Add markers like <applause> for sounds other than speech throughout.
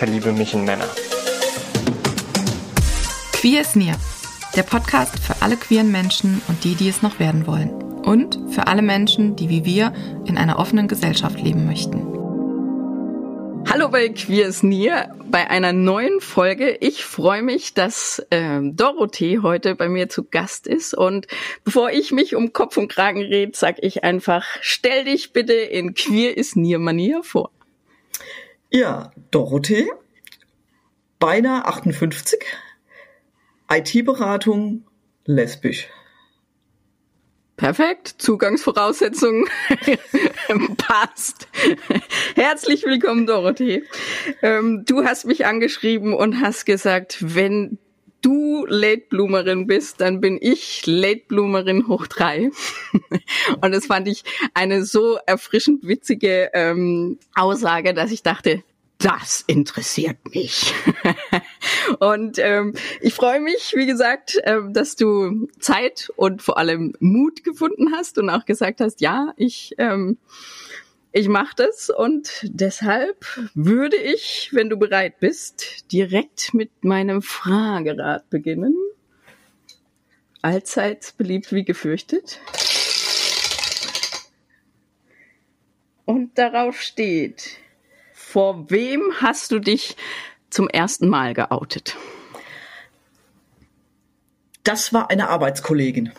verliebe mich in Männer. Queer ist Near, der Podcast für alle queeren Menschen und die, die es noch werden wollen. Und für alle Menschen, die wie wir in einer offenen Gesellschaft leben möchten. Hallo bei Queer is Near, bei einer neuen Folge. Ich freue mich, dass ähm, Dorothee heute bei mir zu Gast ist. Und bevor ich mich um Kopf und Kragen rede, sag ich einfach, stell dich bitte in Queer is Near Manier vor. Ja, Dorothee, beinahe 58, IT-Beratung, lesbisch. Perfekt, Zugangsvoraussetzungen <laughs> passt. Herzlich willkommen, Dorothee. Ähm, du hast mich angeschrieben und hast gesagt, wenn du Late Bloomerin bist, dann bin ich Late Bloomerin hoch drei. <laughs> und das fand ich eine so erfrischend witzige ähm, Aussage, dass ich dachte, das interessiert mich. <laughs> und ähm, ich freue mich, wie gesagt, äh, dass du Zeit und vor allem Mut gefunden hast und auch gesagt hast, ja, ich ähm, ich mache das und deshalb würde ich, wenn du bereit bist, direkt mit meinem Fragerad beginnen. Allzeit beliebt wie gefürchtet. Und darauf steht, vor wem hast du dich zum ersten Mal geoutet? Das war eine Arbeitskollegin.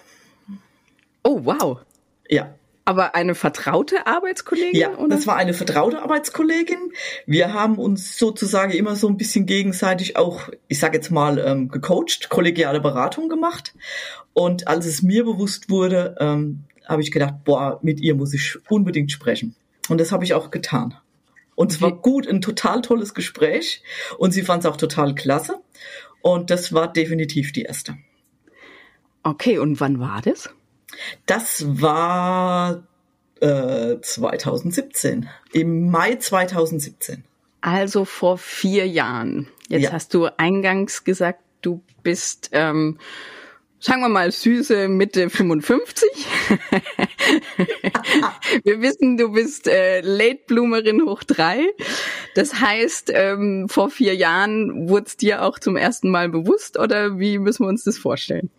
Oh, wow. Ja. Aber eine vertraute Arbeitskollegin? Ja, oder? das war eine vertraute Arbeitskollegin. Wir haben uns sozusagen immer so ein bisschen gegenseitig auch, ich sage jetzt mal, ähm, gecoacht, kollegiale Beratung gemacht. Und als es mir bewusst wurde, ähm, habe ich gedacht, boah, mit ihr muss ich unbedingt sprechen. Und das habe ich auch getan. Und es war gut, ein total tolles Gespräch. Und sie fand es auch total klasse. Und das war definitiv die erste. Okay, und wann war das? Das war äh, 2017, im Mai 2017. Also vor vier Jahren. Jetzt ja. hast du eingangs gesagt, du bist ähm, sagen wir mal süße Mitte 55. <laughs> Wir wissen, du bist äh, Late Bloomerin hoch drei. Das heißt, ähm, vor vier Jahren wurde es dir auch zum ersten Mal bewusst oder wie müssen wir uns das vorstellen?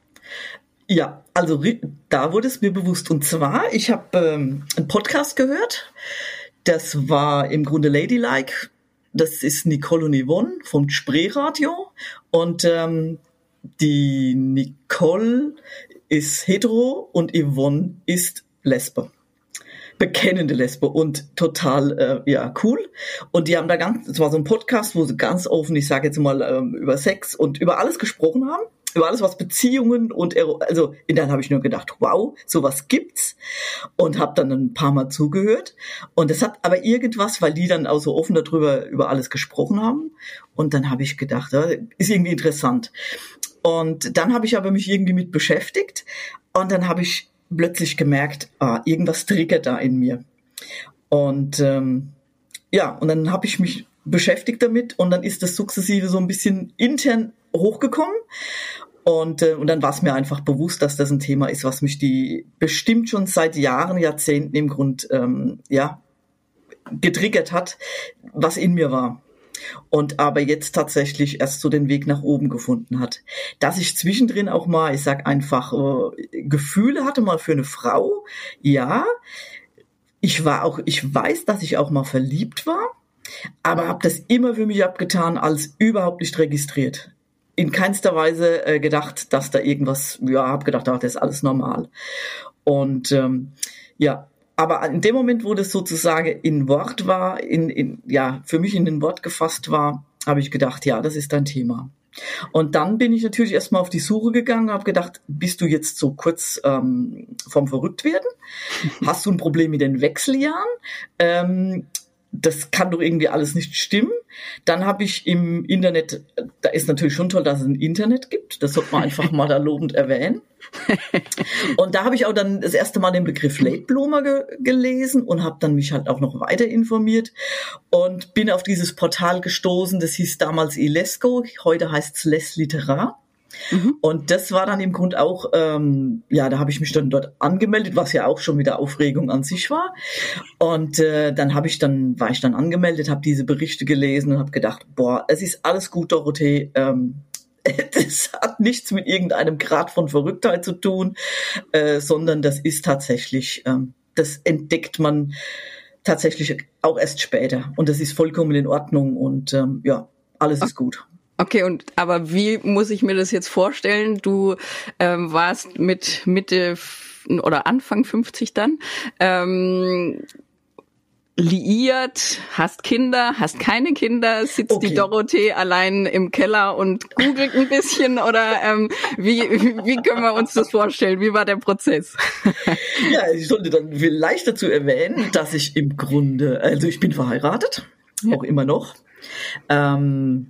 Ja, also da wurde es mir bewusst. Und zwar, ich habe ähm, einen Podcast gehört. Das war im Grunde Ladylike. Das ist Nicole und Yvonne vom Spreeradio. Und ähm, die Nicole ist hetero und Yvonne ist Lesbe. Bekennende Lesbe und total äh, ja cool. Und die haben da ganz, es war so ein Podcast, wo sie ganz offen, ich sage jetzt mal, ähm, über Sex und über alles gesprochen haben über alles was Beziehungen und also in dann habe ich nur gedacht, wow, sowas gibt's. Und habe dann ein paar Mal zugehört. Und es hat aber irgendwas, weil die dann auch so offen darüber über alles gesprochen haben. Und dann habe ich gedacht, ist irgendwie interessant. Und dann habe ich aber mich irgendwie mit beschäftigt. Und dann habe ich plötzlich gemerkt, ah, irgendwas triggert da in mir. Und ähm, ja, und dann habe ich mich beschäftigt damit. Und dann ist das sukzessive so ein bisschen intern hochgekommen. Und, äh, und dann war es mir einfach bewusst, dass das ein Thema ist, was mich die bestimmt schon seit Jahren, Jahrzehnten im Grund ähm, ja getriggert hat, was in mir war und aber jetzt tatsächlich erst so den Weg nach oben gefunden hat. Dass ich zwischendrin auch mal, ich sag einfach, äh, Gefühle hatte mal für eine Frau, ja. Ich war auch, ich weiß, dass ich auch mal verliebt war, aber habe das immer für mich abgetan als überhaupt nicht registriert. In keinster Weise äh, gedacht, dass da irgendwas, ja, habe gedacht, ach, das ist alles normal. Und ähm, ja, aber in dem Moment, wo das sozusagen in Wort war, in, in, ja, für mich in den Wort gefasst war, habe ich gedacht, ja, das ist dein Thema. Und dann bin ich natürlich erstmal auf die Suche gegangen, habe gedacht, bist du jetzt so kurz ähm, vom Verrücktwerden? Hast du ein Problem mit den Wechseljahren? Ähm, das kann doch irgendwie alles nicht stimmen. Dann habe ich im Internet, da ist natürlich schon toll, dass es ein Internet gibt. Das sollte man einfach mal da lobend erwähnen. Und da habe ich auch dann das erste Mal den Begriff Late Bloomer ge gelesen und habe dann mich halt auch noch weiter informiert und bin auf dieses Portal gestoßen. Das hieß damals Ilesco, heute heißt es Les Literar. Mhm. Und das war dann im Grunde auch, ähm, ja, da habe ich mich dann dort angemeldet, was ja auch schon wieder Aufregung an sich war. Und äh, dann habe ich dann, war ich dann angemeldet, habe diese Berichte gelesen und habe gedacht, boah, es ist alles gut, Dorothee. Ähm, <laughs> das hat nichts mit irgendeinem Grad von Verrücktheit zu tun, äh, sondern das ist tatsächlich, ähm, das entdeckt man tatsächlich auch erst später. Und das ist vollkommen in Ordnung und ähm, ja, alles ist gut. Okay, und aber wie muss ich mir das jetzt vorstellen? Du ähm, warst mit Mitte oder Anfang 50 dann ähm, liiert, hast Kinder, hast keine Kinder, sitzt okay. die Dorothee allein im Keller und googelt ein bisschen oder ähm, wie, wie können wir uns das vorstellen? Wie war der Prozess? Ja, ich sollte dann vielleicht dazu erwähnen, dass ich im Grunde, also ich bin verheiratet, ja. auch immer noch. Ähm,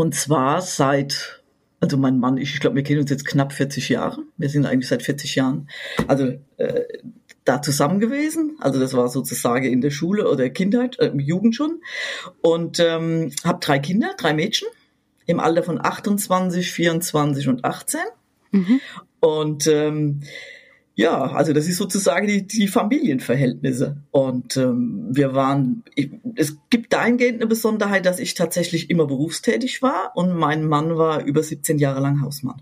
und zwar seit, also mein Mann, ich, ich glaube, wir kennen uns jetzt knapp 40 Jahre. Wir sind eigentlich seit 40 Jahren, also äh, da zusammen gewesen. Also das war sozusagen in der Schule oder Kindheit, äh, Jugend schon. Und ähm, habe drei Kinder, drei Mädchen im Alter von 28, 24 und 18. Mhm. Und ähm, ja, also das ist sozusagen die, die Familienverhältnisse. Und ähm, wir waren, ich, es gibt dahingehend eine Besonderheit, dass ich tatsächlich immer berufstätig war und mein Mann war über 17 Jahre lang Hausmann.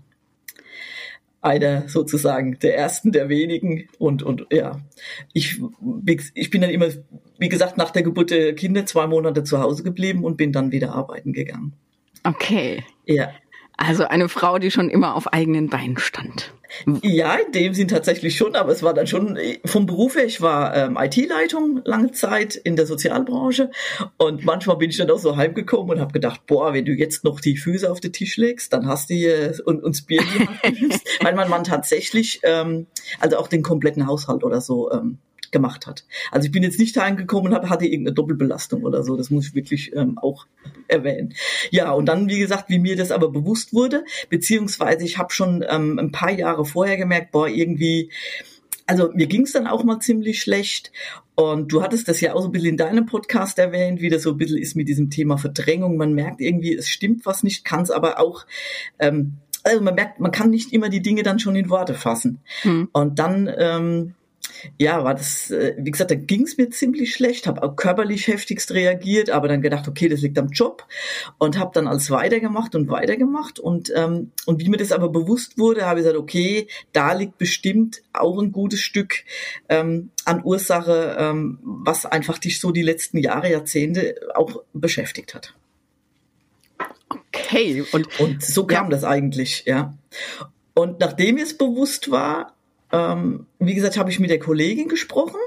Einer sozusagen der ersten, der wenigen und, und ja, ich, ich bin dann immer, wie gesagt, nach der Geburt der Kinder zwei Monate zu Hause geblieben und bin dann wieder arbeiten gegangen. Okay. Ja. Also eine Frau, die schon immer auf eigenen Beinen stand. Ja, in dem Sinn tatsächlich schon, aber es war dann schon vom Beruf her, ich war ähm, IT-Leitung lange Zeit in der Sozialbranche und manchmal bin ich dann auch so heimgekommen und habe gedacht, boah, wenn du jetzt noch die Füße auf den Tisch legst, dann hast du hier und uns Bier Hand <laughs> weil mein Mann tatsächlich, ähm, also auch den kompletten Haushalt oder so ähm, gemacht hat. Also ich bin jetzt nicht heimgekommen und hab, hatte irgendeine Doppelbelastung oder so. Das muss ich wirklich ähm, auch erwähnen. Ja, und dann, wie gesagt, wie mir das aber bewusst wurde, beziehungsweise ich habe schon ähm, ein paar Jahre vorher gemerkt, boah, irgendwie, also mir ging es dann auch mal ziemlich schlecht. Und du hattest das ja auch so ein bisschen in deinem Podcast erwähnt, wie das so ein bisschen ist mit diesem Thema Verdrängung. Man merkt irgendwie, es stimmt was nicht, kann es aber auch ähm, also man merkt, man kann nicht immer die Dinge dann schon in Worte fassen. Hm. Und dann ähm, ja, war das, äh, wie gesagt, da ging es mir ziemlich schlecht, habe auch körperlich heftigst reagiert, aber dann gedacht, okay, das liegt am Job und habe dann alles weitergemacht und weitergemacht und ähm, und wie mir das aber bewusst wurde, habe ich gesagt, okay, da liegt bestimmt auch ein gutes Stück ähm, an Ursache, ähm, was einfach dich so die letzten Jahre, Jahrzehnte auch beschäftigt hat. Okay, und, und so kam ja. das eigentlich, ja. Und nachdem es bewusst war, ähm, wie gesagt, habe ich mit der Kollegin gesprochen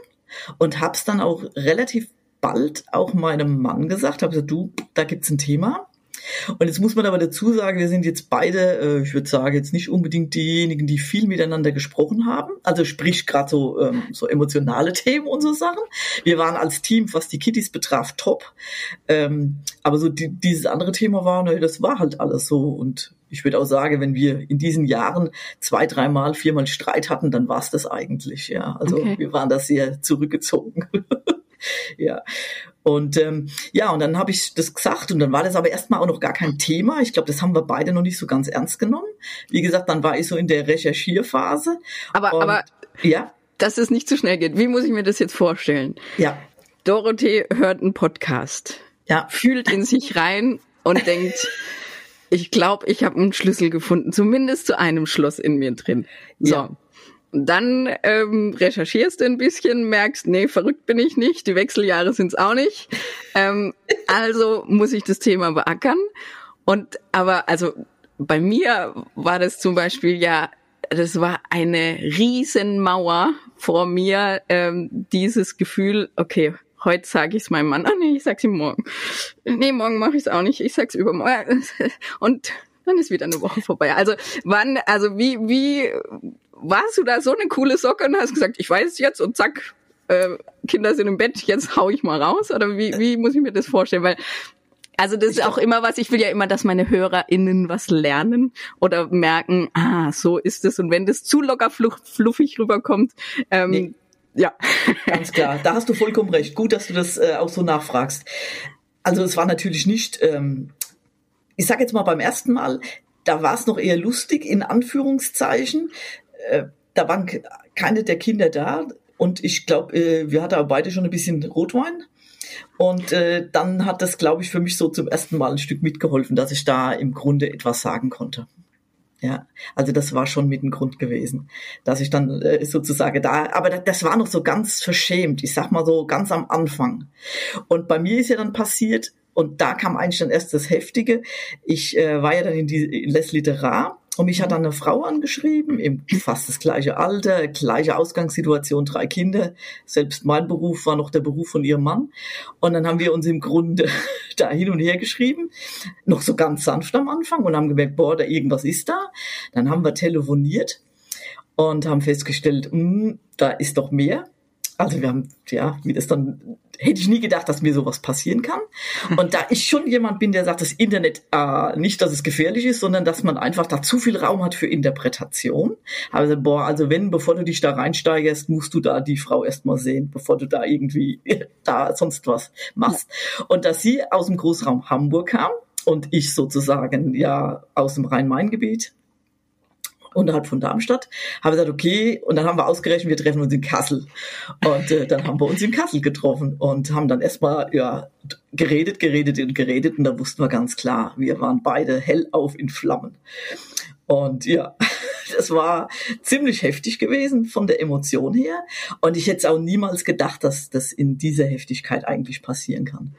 und habe es dann auch relativ bald auch meinem Mann gesagt, habe gesagt, du, da gibt's ein Thema. Und jetzt muss man aber dazu sagen, wir sind jetzt beide, äh, ich würde sagen, jetzt nicht unbedingt diejenigen, die viel miteinander gesprochen haben. Also sprich gerade so, ähm, so emotionale <laughs> Themen und so Sachen. Wir waren als Team, was die Kitties betraf, top. Ähm, aber so die, dieses andere Thema war, ne, das war halt alles so. Und ich würde auch sagen, wenn wir in diesen Jahren zwei, dreimal, viermal Streit hatten, dann war es das eigentlich, ja. Also okay. wir waren da sehr zurückgezogen. <laughs> <laughs> ja. Und ähm, ja, und dann habe ich das gesagt und dann war das aber erstmal auch noch gar kein Thema. Ich glaube, das haben wir beide noch nicht so ganz ernst genommen. Wie gesagt, dann war ich so in der Recherchierphase. Aber, und, aber ja, dass es nicht zu schnell geht. Wie muss ich mir das jetzt vorstellen? Ja. Dorothee hört einen Podcast. Ja. Fühlt in sich rein und <laughs> denkt, ich glaube, ich habe einen Schlüssel gefunden, zumindest zu einem Schloss in mir drin. So. Ja. Dann ähm, recherchierst du ein bisschen, merkst, nee, verrückt bin ich nicht, die Wechseljahre sind's auch nicht. Ähm, also muss ich das Thema beackern. Und aber, also bei mir war das zum Beispiel ja, das war eine Riesenmauer vor mir, ähm, dieses Gefühl, okay, heute sage ich es meinem Mann, ah nee, ich sag's ihm morgen. Nee, morgen mache ich es auch nicht, ich sag's übermorgen. <laughs> Und dann ist wieder eine Woche vorbei. Also wann, also wie, wie warst du da so eine coole Socke und hast gesagt, ich weiß es jetzt und zack, äh, Kinder sind im Bett, jetzt hau ich mal raus? Oder wie, wie muss ich mir das vorstellen? Weil also das ist auch immer was, ich will ja immer, dass meine HörerInnen was lernen oder merken, ah, so ist es. Und wenn das zu locker fluffig rüberkommt, ähm, nee. ja. Ganz klar, da hast du vollkommen recht. Gut, dass du das äh, auch so nachfragst. Also es war natürlich nicht, ähm, ich sag jetzt mal beim ersten Mal, da war es noch eher lustig, in Anführungszeichen. Äh, da waren keine der Kinder da. Und ich glaube, äh, wir hatten beide schon ein bisschen Rotwein. Und äh, dann hat das, glaube ich, für mich so zum ersten Mal ein Stück mitgeholfen, dass ich da im Grunde etwas sagen konnte. Ja, also das war schon mit ein Grund gewesen, dass ich dann äh, sozusagen da, aber das war noch so ganz verschämt, ich sag mal so ganz am Anfang. Und bei mir ist ja dann passiert, und da kam eigentlich dann erst das Heftige, ich äh, war ja dann in, die, in Les Literar und mich hat dann eine Frau angeschrieben, im fast das gleiche Alter, gleiche Ausgangssituation, drei Kinder. Selbst mein Beruf war noch der Beruf von ihrem Mann. Und dann haben wir uns im Grunde <laughs> da hin und her geschrieben, noch so ganz sanft am Anfang und haben gemerkt, boah, da irgendwas ist da. Dann haben wir telefoniert und haben festgestellt, mh, hm, da ist doch mehr. Also wir haben, ja, wie das dann, hätte ich nie gedacht, dass mir sowas passieren kann. Und da ich schon jemand bin, der sagt, das Internet, äh, nicht, dass es gefährlich ist, sondern dass man einfach da zu viel Raum hat für Interpretation. Also, boah, also wenn, bevor du dich da reinsteigerst, musst du da die Frau erstmal sehen, bevor du da irgendwie <laughs> da sonst was machst. Und dass sie aus dem Großraum Hamburg kam, und ich sozusagen ja aus dem Rhein-Main-Gebiet unterhalb von Darmstadt. Habe gesagt, okay, und dann haben wir ausgerechnet, wir treffen uns in Kassel. Und äh, dann haben wir uns in Kassel getroffen und haben dann erstmal ja geredet, geredet und geredet und da wussten wir ganz klar, wir waren beide hellauf in Flammen. Und ja, <laughs> das war ziemlich heftig gewesen von der Emotion her. Und ich hätte auch niemals gedacht, dass das in dieser Heftigkeit eigentlich passieren kann.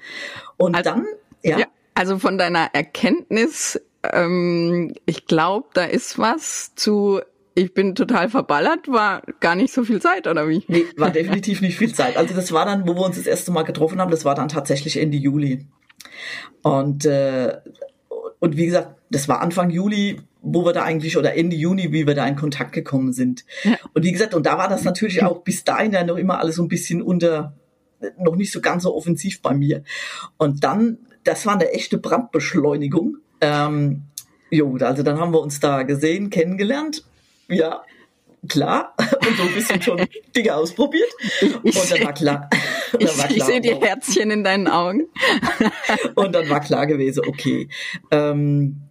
Und also, dann, ja. ja. Also von deiner Erkenntnis ähm, ich glaube, da ist was zu ich bin total verballert, war gar nicht so viel Zeit, oder wie? Nee, war definitiv nicht viel Zeit. Also das war dann, wo wir uns das erste Mal getroffen haben, das war dann tatsächlich Ende Juli. Und, äh, und wie gesagt, das war Anfang Juli, wo wir da eigentlich, oder Ende Juni, wie wir da in Kontakt gekommen sind. Ja. Und wie gesagt, und da war das natürlich auch bis dahin ja noch immer alles so ein bisschen unter, noch nicht so ganz so offensiv bei mir. Und dann, das war eine echte Brandbeschleunigung ähm, jo, also dann haben wir uns da gesehen, kennengelernt. Ja, klar. <laughs> Und so ein bisschen schon <laughs> Dinge ausprobiert. Und dann war klar. <laughs> Dann war klar ich, ich sehe die Herzchen in deinen Augen. und dann war klar gewesen, okay. Ähm,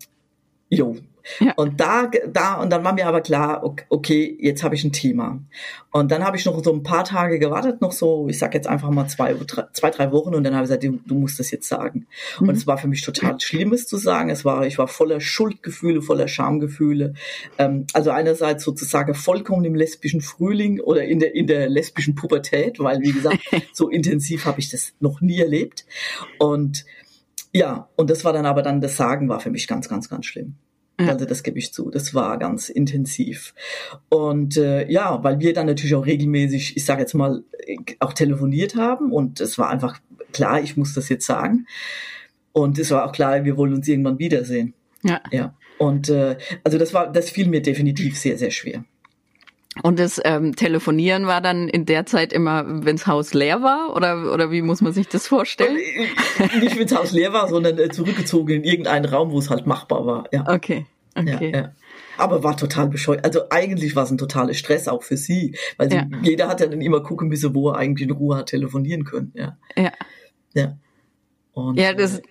jo, ja. Und da, da, und dann war mir aber klar, okay, jetzt habe ich ein Thema. Und dann habe ich noch so ein paar Tage gewartet, noch so, ich sag jetzt einfach mal zwei, zwei drei Wochen, und dann habe ich gesagt, du, du musst das jetzt sagen. Mhm. Und es war für mich total Schlimmes zu sagen. Es war, ich war voller Schuldgefühle, voller Schamgefühle. Ähm, also einerseits sozusagen vollkommen im lesbischen Frühling oder in der, in der lesbischen Pubertät, weil, wie gesagt, <laughs> so intensiv habe ich das noch nie erlebt. Und ja, und das war dann aber dann, das Sagen war für mich ganz, ganz, ganz schlimm. Also das gebe ich zu. Das war ganz intensiv. Und äh, ja, weil wir dann natürlich auch regelmäßig, ich sage jetzt mal, auch telefoniert haben und es war einfach klar, ich muss das jetzt sagen. Und es war auch klar, wir wollen uns irgendwann wiedersehen. Ja. Ja. Und äh, also das war, das fiel mir definitiv sehr, sehr schwer. Und das ähm, Telefonieren war dann in der Zeit immer, wenns Haus leer war? Oder, oder wie muss man sich das vorstellen? Äh, nicht, wenns Haus leer war, sondern äh, zurückgezogen in irgendeinen Raum, wo es halt machbar war. Ja. Okay. okay. Ja, ja. Aber war total bescheuert. Also eigentlich war es ein totaler Stress auch für sie, weil sie, ja. jeder hat ja dann immer gucken müssen, wo er eigentlich in Ruhe hat telefonieren können. Ja. Ja. Ja. Und, ja, das äh,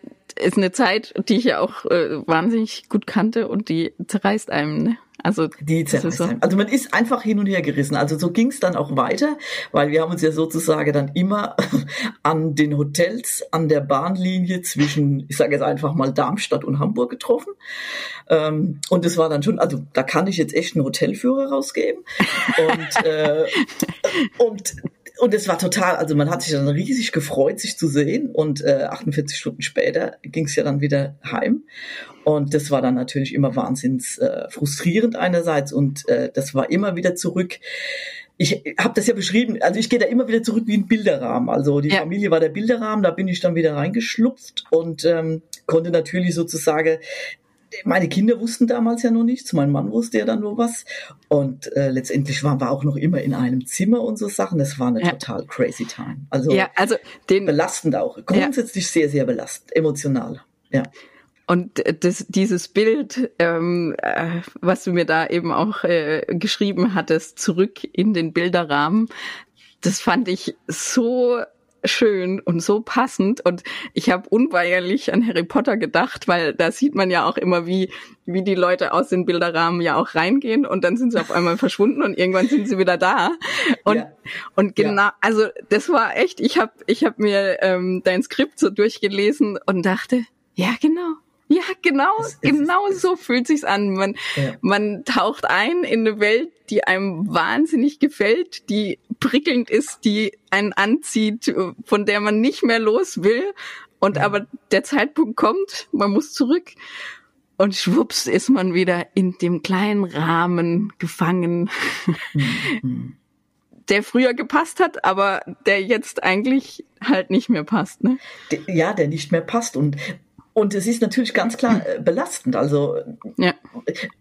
ist eine Zeit, die ich ja auch äh, wahnsinnig gut kannte und die zerreißt einem. Ne? Also die zerreißt so. Also man ist einfach hin und her gerissen. Also so ging es dann auch weiter, weil wir haben uns ja sozusagen dann immer <laughs> an den Hotels an der Bahnlinie zwischen, ich sage jetzt einfach mal Darmstadt und Hamburg getroffen. Ähm, und es war dann schon, also da kann ich jetzt echt einen Hotelführer rausgeben. Und, <laughs> äh, und und es war total, also man hat sich dann riesig gefreut, sich zu sehen. Und äh, 48 Stunden später ging es ja dann wieder heim. Und das war dann natürlich immer wahnsinns äh, frustrierend einerseits und äh, das war immer wieder zurück. Ich habe das ja beschrieben, also ich gehe da immer wieder zurück wie ein Bilderrahmen. Also die ja. Familie war der Bilderrahmen, da bin ich dann wieder reingeschlupft und ähm, konnte natürlich sozusagen meine Kinder wussten damals ja noch nichts, mein Mann wusste ja dann nur was. Und äh, letztendlich waren wir auch noch immer in einem Zimmer und so Sachen. Das war eine ja. total crazy time. Also, ja, also den, belastend auch. Grundsätzlich ja. sehr, sehr belastend, emotional. Ja. Und das, dieses Bild, ähm, äh, was du mir da eben auch äh, geschrieben hattest, zurück in den Bilderrahmen, das fand ich so schön und so passend und ich habe unweigerlich an Harry Potter gedacht, weil da sieht man ja auch immer, wie wie die Leute aus den Bilderrahmen ja auch reingehen und dann sind sie auf einmal verschwunden und irgendwann sind sie wieder da und ja. und genau, ja. also das war echt, ich habe ich habe mir ähm, dein Skript so durchgelesen und dachte, ja genau, ja, genau, es, es genau so fühlt sich's an. Man, ja. man taucht ein in eine Welt, die einem wahnsinnig gefällt, die prickelnd ist, die einen anzieht, von der man nicht mehr los will. Und ja. aber der Zeitpunkt kommt, man muss zurück. Und schwupps ist man wieder in dem kleinen Rahmen gefangen, mhm. <laughs> der früher gepasst hat, aber der jetzt eigentlich halt nicht mehr passt. Ne? Ja, der nicht mehr passt. Und und es ist natürlich ganz klar äh, belastend. Also, ja.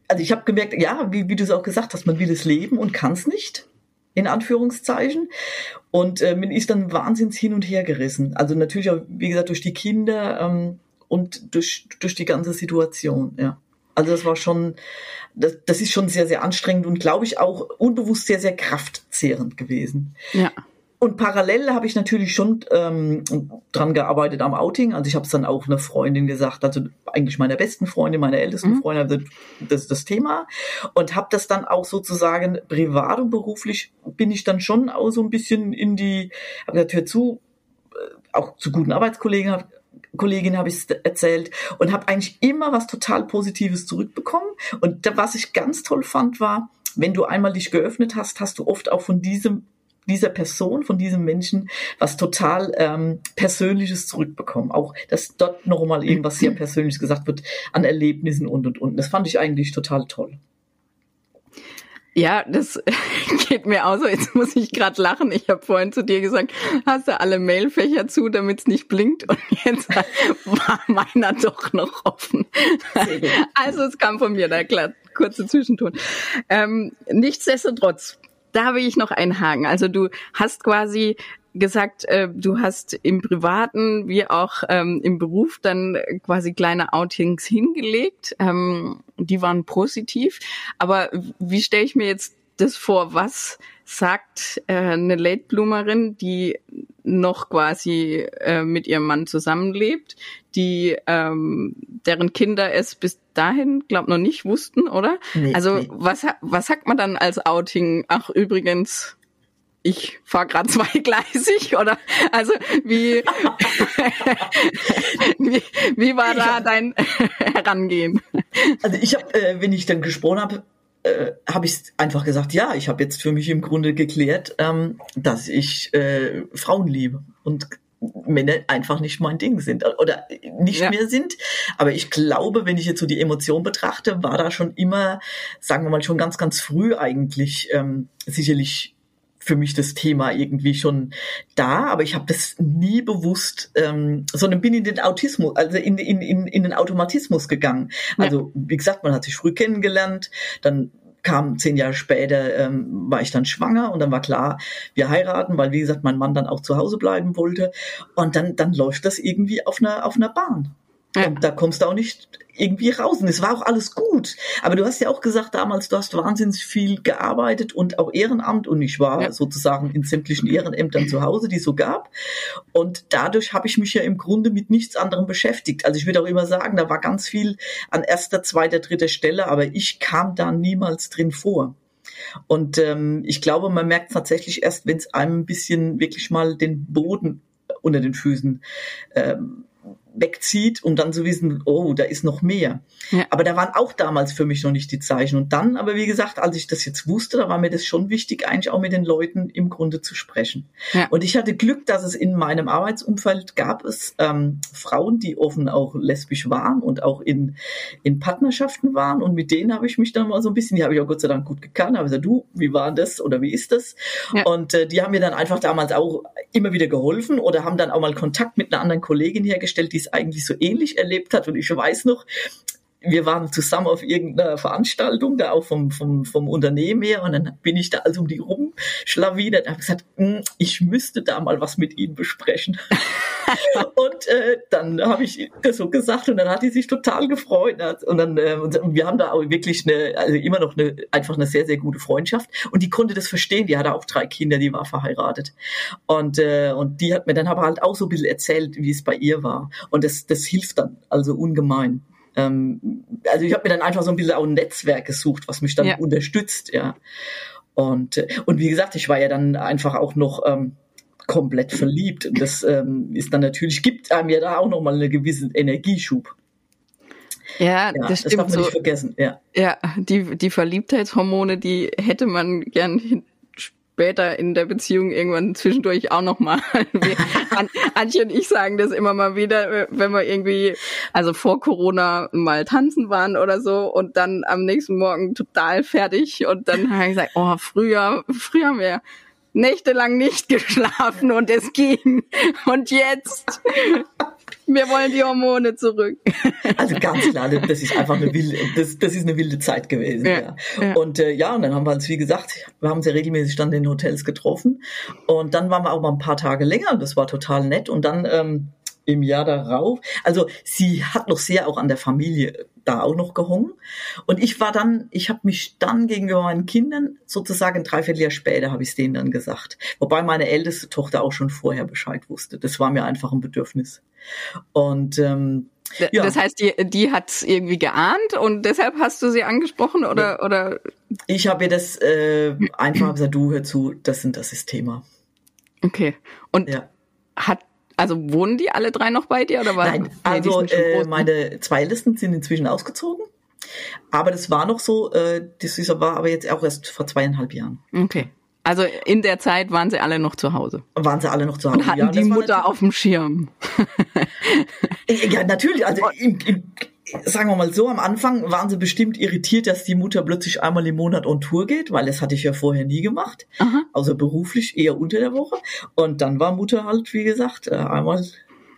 also ich habe gemerkt, ja, wie, wie du es auch gesagt hast, man will es leben und kann es nicht, in Anführungszeichen. Und äh, man ist dann wahnsinns hin und her gerissen. Also natürlich auch, wie gesagt, durch die Kinder ähm, und durch, durch die ganze Situation, ja. Also das war schon, das, das ist schon sehr, sehr anstrengend und glaube ich auch unbewusst sehr, sehr kraftzehrend gewesen. Ja. Und parallel habe ich natürlich schon ähm, dran gearbeitet am Outing. Also ich habe es dann auch einer Freundin gesagt, also eigentlich meiner besten Freundin, meiner ältesten mhm. Freundin, also das ist das Thema. Und habe das dann auch sozusagen privat und beruflich bin ich dann schon auch so ein bisschen in die, habe gesagt, hör zu, äh, auch zu guten Arbeitskollegen hab, Kollegin habe ich es erzählt und habe eigentlich immer was total Positives zurückbekommen. Und was ich ganz toll fand, war, wenn du einmal dich geöffnet hast, hast du oft auch von diesem dieser Person, von diesem Menschen, was total ähm, Persönliches zurückbekommen. Auch, dass dort nochmal irgendwas sehr Persönliches gesagt wird an Erlebnissen und und und. Das fand ich eigentlich total toll. Ja, das <laughs> geht mir auch so. Jetzt muss ich gerade lachen. Ich habe vorhin zu dir gesagt, hast du alle Mailfächer zu, damit es nicht blinkt? Und jetzt <laughs> war meiner doch noch offen. Also es kam von mir, da klar, kurze Zwischenton. Ähm, nichtsdestotrotz, da will ich noch einhaken. Also du hast quasi gesagt, äh, du hast im Privaten wie auch ähm, im Beruf dann quasi kleine Outings hingelegt. Ähm, die waren positiv. Aber wie stelle ich mir jetzt das vor? Was sagt äh, eine Late Bloomerin, die noch quasi äh, mit ihrem Mann zusammenlebt, die ähm, deren Kinder es bis dahin, glaub noch nicht wussten, oder? Nee, also nee. was was sagt man dann als Outing? Ach übrigens, ich fahre gerade <laughs> zweigleisig oder also wie <laughs> wie, wie war da dein <laughs> Herangehen? Also ich habe, äh, wenn ich dann gesprochen habe, äh, habe ich einfach gesagt, ja, ich habe jetzt für mich im Grunde geklärt, ähm, dass ich äh, Frauen liebe und Männer einfach nicht mein Ding sind oder nicht ja. mehr sind. Aber ich glaube, wenn ich jetzt so die Emotion betrachte, war da schon immer, sagen wir mal, schon ganz, ganz früh eigentlich ähm, sicherlich für mich das Thema irgendwie schon da, aber ich habe das nie bewusst, ähm, sondern bin in den Autismus, also in, in, in, in den Automatismus gegangen. Also wie gesagt, man hat sich früh kennengelernt, dann kam zehn Jahre später, ähm, war ich dann schwanger und dann war klar, wir heiraten, weil wie gesagt, mein Mann dann auch zu Hause bleiben wollte. Und dann, dann läuft das irgendwie auf einer, auf einer Bahn. Ja. Und da kommst du auch nicht irgendwie raus. Und es war auch alles gut. Aber du hast ja auch gesagt damals, du hast wahnsinnig viel gearbeitet und auch Ehrenamt. Und ich war ja. sozusagen in sämtlichen Ehrenämtern zu Hause, die es so gab. Und dadurch habe ich mich ja im Grunde mit nichts anderem beschäftigt. Also ich würde auch immer sagen, da war ganz viel an erster, zweiter, dritter Stelle, aber ich kam da niemals drin vor. Und ähm, ich glaube, man merkt tatsächlich erst, wenn es einem ein bisschen wirklich mal den Boden unter den Füßen ähm, wegzieht, um dann zu wissen, oh, da ist noch mehr. Ja. Aber da waren auch damals für mich noch nicht die Zeichen. Und dann, aber wie gesagt, als ich das jetzt wusste, da war mir das schon wichtig, eigentlich auch mit den Leuten im Grunde zu sprechen. Ja. Und ich hatte Glück, dass es in meinem Arbeitsumfeld gab es ähm, Frauen, die offen auch lesbisch waren und auch in, in Partnerschaften waren. Und mit denen habe ich mich dann mal so ein bisschen, die habe ich auch Gott sei Dank gut gekannt, habe gesagt, du, wie war das oder wie ist das? Ja. Und äh, die haben mir dann einfach damals auch immer wieder geholfen oder haben dann auch mal Kontakt mit einer anderen Kollegin hergestellt, die es eigentlich so ähnlich erlebt hat. Und ich weiß noch, wir waren zusammen auf irgendeiner Veranstaltung, da auch vom, vom, vom Unternehmen her, und dann bin ich da also um die rumschlawinert, habe gesagt, hm, ich müsste da mal was mit Ihnen besprechen. <laughs> und äh, dann habe ich das so gesagt und dann hat die sich total gefreut. Und dann, äh, und wir haben da auch wirklich eine, also immer noch eine, einfach eine sehr, sehr gute Freundschaft. Und die konnte das verstehen. Die hatte auch drei Kinder, die war verheiratet. Und, äh, und die hat mir dann aber halt auch so ein bisschen erzählt, wie es bei ihr war. Und das, das hilft dann also ungemein. Ähm, also ich habe mir dann einfach so ein bisschen auch ein Netzwerk gesucht, was mich dann ja. unterstützt, ja. Und, äh, und wie gesagt, ich war ja dann einfach auch noch ähm, komplett verliebt. Und das ähm, ist dann natürlich, gibt einem ja da auch nochmal einen gewissen Energieschub. Ja, ja, das stimmt. Das darf man so. nicht vergessen, ja. Ja, die, die Verliebtheitshormone, die hätte man gern später in der Beziehung irgendwann zwischendurch auch nochmal. <laughs> Antje und ich sagen das immer mal wieder, wenn wir irgendwie, also vor Corona mal tanzen waren oder so und dann am nächsten Morgen total fertig und dann habe ich gesagt, oh, früher, früher haben wir nächtelang nicht <laughs> geschlafen und es ging. Und jetzt, wir wollen die Hormone zurück. Also ganz klar, das ist einfach eine wilde, das, das ist eine wilde Zeit gewesen. Ja, ja. ja. Und äh, ja, und dann haben wir uns, wie gesagt, wir haben sie regelmäßig dann in Hotels getroffen. Und dann waren wir auch mal ein paar Tage länger und das war total nett. Und dann ähm, im Jahr darauf. Also sie hat noch sehr auch an der Familie da auch noch gehungen. Und ich war dann, ich habe mich dann gegenüber meinen Kindern sozusagen ein Dreivierteljahr später habe ich es denen dann gesagt. Wobei meine älteste Tochter auch schon vorher Bescheid wusste. Das war mir einfach ein Bedürfnis. Und ähm, ja. Das heißt, die, die hat irgendwie geahnt und deshalb hast du sie angesprochen oder ja. oder? Ich habe ihr das äh, einfach gesagt, du hör zu, das sind das ist Thema. Okay. Und ja. hat also wohnen die alle drei noch bei dir oder war Nein, also äh, meine zwei Listen sind inzwischen ausgezogen. Aber das war noch so, äh, das ist aber, aber jetzt auch erst vor zweieinhalb Jahren. Okay. Also in der Zeit waren sie alle noch zu Hause. Waren sie alle noch zu Hause. Und hatten ja, die Mutter auf dem Schirm. ja, natürlich. Also im, im, sagen wir mal so, am Anfang waren sie bestimmt irritiert, dass die Mutter plötzlich einmal im Monat on Tour geht, weil das hatte ich ja vorher nie gemacht. Aha. Also beruflich eher unter der Woche. Und dann war Mutter halt, wie gesagt, äh, einmal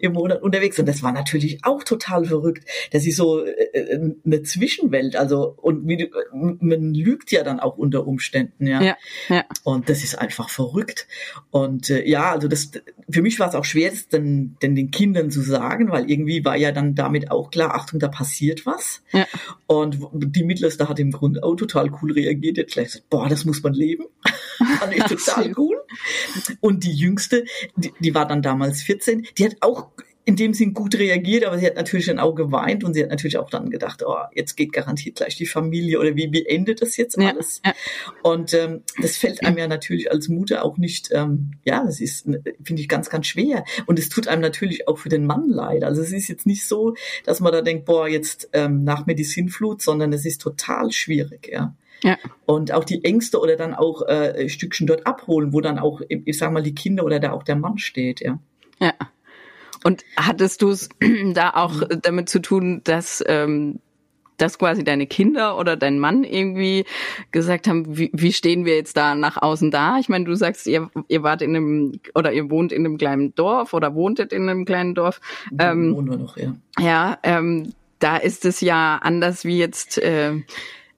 im Monat unterwegs. Und das war natürlich auch total verrückt. Das ist so äh, äh, eine Zwischenwelt. Also, und wie, man lügt ja dann auch unter Umständen, ja. ja, ja. Und das ist einfach verrückt. Und äh, ja, also das, für mich war es auch schwer, das denn, denn den Kindern zu sagen, weil irgendwie war ja dann damit auch klar, Achtung, da passiert was. Ja. Und die Mittlerste hat im Grunde auch total cool reagiert. Jetzt gleich gesagt, boah, das muss man leben. <laughs> Fand ich <laughs> total cool. Und die Jüngste, die, die war dann damals 14, die hat auch in dem Sinn gut reagiert, aber sie hat natürlich dann auch geweint und sie hat natürlich auch dann gedacht, oh, jetzt geht garantiert gleich die Familie oder wie, wie endet das jetzt alles? Ja, ja. Und ähm, das fällt einem ja natürlich als Mutter auch nicht, ähm, ja, das ist, finde ich, ganz, ganz schwer. Und es tut einem natürlich auch für den Mann leid. Also es ist jetzt nicht so, dass man da denkt, boah, jetzt ähm, nach mir die Sinnflut, sondern es ist total schwierig, ja. Ja. Und auch die Ängste oder dann auch äh, Stückchen dort abholen, wo dann auch, ich sag mal, die Kinder oder da auch der Mann steht, ja. Ja. Und hattest du es <clears throat> da auch damit zu tun, dass ähm, dass quasi deine Kinder oder dein Mann irgendwie gesagt haben, wie, wie stehen wir jetzt da nach außen da? Ich meine, du sagst, ihr, ihr wart in einem oder ihr wohnt in einem kleinen Dorf oder wohntet in einem kleinen Dorf. Ähm, wohnen wir noch, ja. Ja, ähm, da ist es ja anders wie jetzt äh,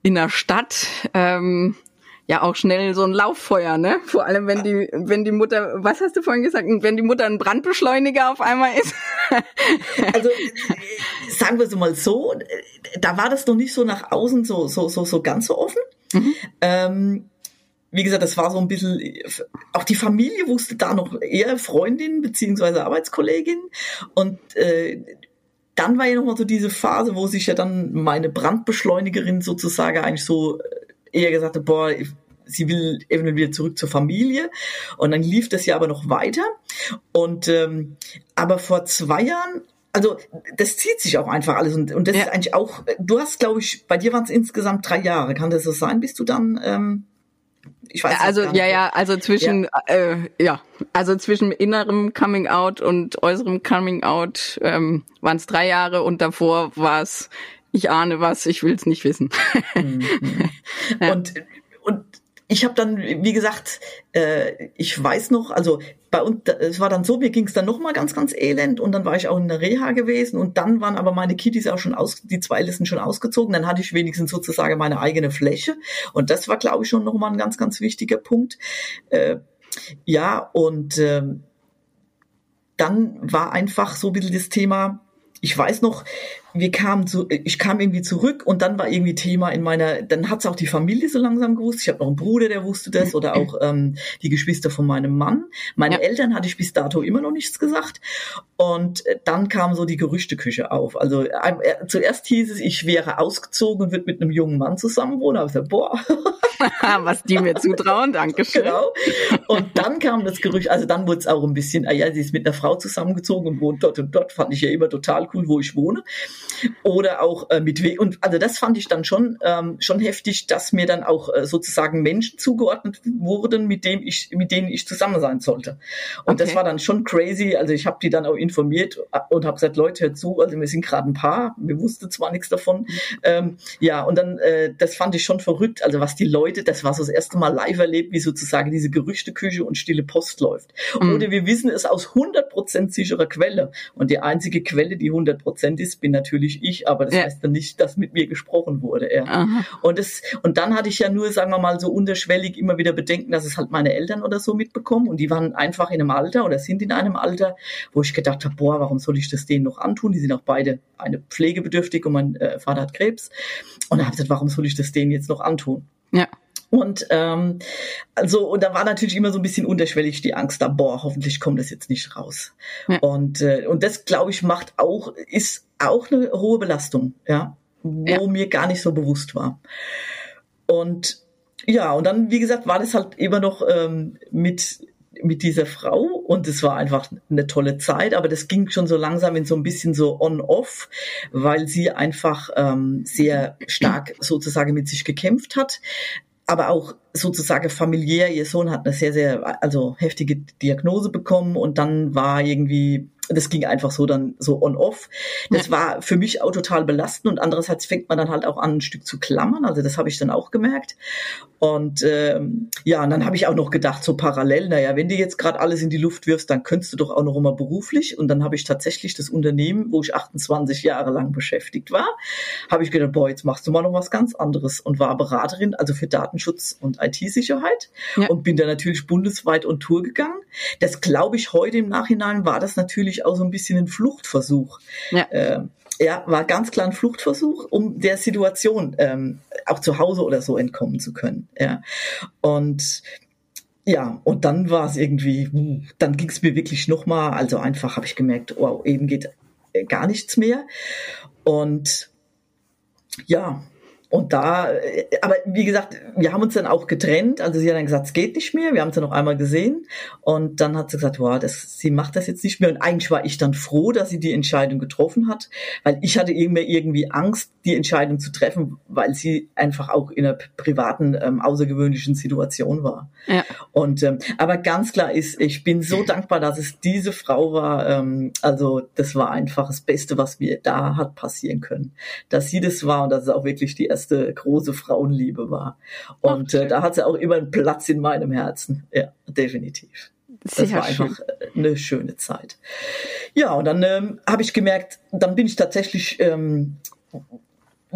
in der Stadt. Ähm, ja auch schnell so ein Lauffeuer, ne? Vor allem wenn die, wenn die Mutter, was hast du vorhin gesagt, wenn die Mutter ein Brandbeschleuniger auf einmal ist. <laughs> also sagen wir es mal so, da war das noch nicht so nach außen so so so so ganz so offen. Mhm. Ähm, wie gesagt, das war so ein bisschen, auch die Familie wusste da noch eher Freundin beziehungsweise Arbeitskollegin und äh, dann war ja noch mal so diese Phase, wo sich ja dann meine Brandbeschleunigerin sozusagen eigentlich so eher gesagt hat, boah, sie will eventuell wieder zurück zur Familie. Und dann lief das ja aber noch weiter. Und ähm, aber vor zwei Jahren also das zieht sich auch einfach alles und, und das ja. ist eigentlich auch, du hast, glaube ich, bei dir waren es insgesamt drei Jahre, kann das so sein, bis du dann ähm, ich weiß also ja ja also zwischen ja. Äh, ja also zwischen innerem Coming Out und äußerem Coming Out ähm, waren es drei Jahre und davor war es ich ahne was, ich will es nicht wissen. Mhm. <laughs> Und und ich habe dann, wie gesagt, äh, ich weiß noch, also bei uns, es war dann so, mir ging es dann nochmal ganz, ganz elend und dann war ich auch in der Reha gewesen und dann waren aber meine Kitties auch schon aus, die zwei Listen schon ausgezogen. Dann hatte ich wenigstens sozusagen meine eigene Fläche und das war, glaube ich, schon nochmal ein ganz, ganz wichtiger Punkt. Äh, ja, und äh, dann war einfach so ein bisschen das Thema, ich weiß noch, wir kamen zu, ich kam irgendwie zurück und dann war irgendwie Thema in meiner, dann hat's auch die Familie so langsam gewusst. Ich habe noch einen Bruder, der wusste das oder auch ähm, die Geschwister von meinem Mann. Meine ja. Eltern hatte ich bis dato immer noch nichts gesagt. Und äh, dann kam so die Gerüchteküche auf. Also äh, zuerst hieß es, ich wäre ausgezogen und würde mit einem jungen Mann zusammenwohnen. Aber ich gesagt, boah. <laughs> Was die mir zutrauen, danke schön. Genau. Und dann kam das Gerücht, also dann wurde es auch ein bisschen, ah ja, sie ist mit einer Frau zusammengezogen und wohnt dort und dort. Fand ich ja immer total cool, wo ich wohne oder auch äh, mit We und also das fand ich dann schon ähm, schon heftig, dass mir dann auch äh, sozusagen Menschen zugeordnet wurden, mit dem ich mit denen ich zusammen sein sollte. Und okay. das war dann schon crazy. Also ich habe die dann auch informiert und habe gesagt, Leute, hört zu, also wir sind gerade ein Paar, wir wussten zwar nichts davon. Ähm, ja, und dann äh, das fand ich schon verrückt, also was die Leute, das war so das erste Mal live erlebt, wie sozusagen diese Gerüchteküche und stille Post läuft. Mhm. Oder wir wissen es aus 100% sicherer Quelle und die einzige Quelle, die 100% ist, bin natürlich natürlich ich, aber das ja. heißt dann nicht, dass mit mir gesprochen wurde. Ja. Und das, und dann hatte ich ja nur, sagen wir mal, so unterschwellig immer wieder Bedenken, dass es halt meine Eltern oder so mitbekommen. Und die waren einfach in einem Alter oder sind in einem Alter, wo ich gedacht habe, boah, warum soll ich das denen noch antun? Die sind auch beide eine pflegebedürftig und mein äh, Vater hat Krebs. Und da habe ich gesagt, warum soll ich das denen jetzt noch antun? Ja. Und ähm, also und da war natürlich immer so ein bisschen unterschwellig die Angst da, boah, hoffentlich kommt das jetzt nicht raus. Ja. Und äh, und das glaube ich macht auch ist auch eine hohe Belastung, ja, wo ja. mir gar nicht so bewusst war. Und ja, und dann wie gesagt war das halt immer noch ähm, mit mit dieser Frau und es war einfach eine tolle Zeit, aber das ging schon so langsam in so ein bisschen so on-off, weil sie einfach ähm, sehr stark sozusagen mit sich gekämpft hat aber auch sozusagen familiär. Ihr Sohn hat eine sehr, sehr, also heftige Diagnose bekommen und dann war irgendwie das ging einfach so dann so on-off. Das ja. war für mich auch total belastend und andererseits fängt man dann halt auch an, ein Stück zu klammern. Also das habe ich dann auch gemerkt. Und ähm, ja, und dann habe ich auch noch gedacht, so parallel, naja, wenn du jetzt gerade alles in die Luft wirfst, dann könntest du doch auch noch immer beruflich. Und dann habe ich tatsächlich das Unternehmen, wo ich 28 Jahre lang beschäftigt war, habe ich gedacht, boah, jetzt machst du mal noch was ganz anderes und war Beraterin, also für Datenschutz und IT-Sicherheit ja. und bin dann natürlich bundesweit on Tour gegangen. Das glaube ich heute im Nachhinein war das natürlich natürlich auch so ein bisschen ein Fluchtversuch. Ja. Äh, ja, war ganz klar ein Fluchtversuch, um der Situation ähm, auch zu Hause oder so entkommen zu können. Ja. Und ja, und dann war es irgendwie, dann ging es mir wirklich nochmal, also einfach habe ich gemerkt, wow, eben geht äh, gar nichts mehr. Und ja, und da, äh, aber wie gesagt, wir haben uns dann auch getrennt. Also sie hat dann gesagt, es geht nicht mehr. Wir haben es dann noch einmal gesehen. Und dann hat sie gesagt, wow, das, sie macht das jetzt nicht mehr. Und eigentlich war ich dann froh, dass sie die Entscheidung getroffen hat, weil ich hatte irgendwie, irgendwie Angst, die Entscheidung zu treffen, weil sie einfach auch in einer privaten, ähm, außergewöhnlichen Situation war. Ja. Und ähm, aber ganz klar ist, ich bin so dankbar, dass es diese Frau war. Ähm, also das war einfach das Beste, was mir da hat passieren können. Dass sie das war und dass es auch wirklich die erste erste große Frauenliebe war. Und äh, da hat sie auch immer einen Platz in meinem Herzen. Ja, definitiv. Das war einfach schön. Äh, eine schöne Zeit. Ja, und dann ähm, habe ich gemerkt, dann bin ich tatsächlich ähm,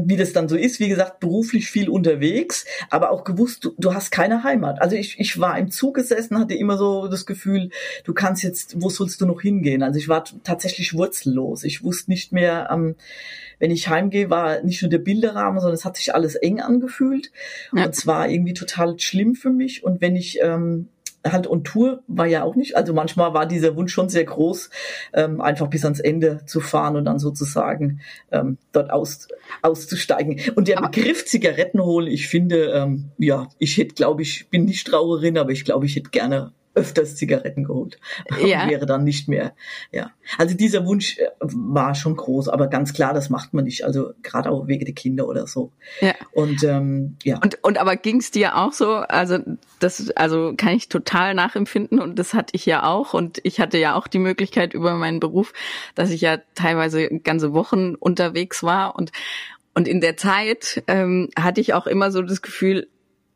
wie das dann so ist, wie gesagt, beruflich viel unterwegs, aber auch gewusst, du, du hast keine Heimat. Also ich, ich war im Zug gesessen, hatte immer so das Gefühl, du kannst jetzt, wo sollst du noch hingehen? Also ich war tatsächlich wurzellos. Ich wusste nicht mehr, ähm, wenn ich heimgehe, war nicht nur der Bilderrahmen, sondern es hat sich alles eng angefühlt. Ja. Und zwar irgendwie total schlimm für mich. Und wenn ich ähm, halt und Tour war ja auch nicht. Also manchmal war dieser Wunsch schon sehr groß, ähm, einfach bis ans Ende zu fahren und dann sozusagen ähm, dort aus, auszusteigen. Und der aber Begriff Zigaretten holen, ich finde, ähm, ja, ich hätte, glaube ich, bin nicht Trauerin, aber ich glaube, ich hätte gerne öfters Zigaretten geholt. <laughs> Ja. Wäre dann nicht mehr, ja. Also dieser Wunsch äh, war schon groß, aber ganz klar, das macht man nicht. Also gerade auch wegen der Kinder oder so. Ja. Und ähm, ja. Und, und aber ging es dir auch so? Also das, also kann ich total nachempfinden und das hatte ich ja auch. Und ich hatte ja auch die Möglichkeit über meinen Beruf, dass ich ja teilweise ganze Wochen unterwegs war und und in der Zeit ähm, hatte ich auch immer so das Gefühl,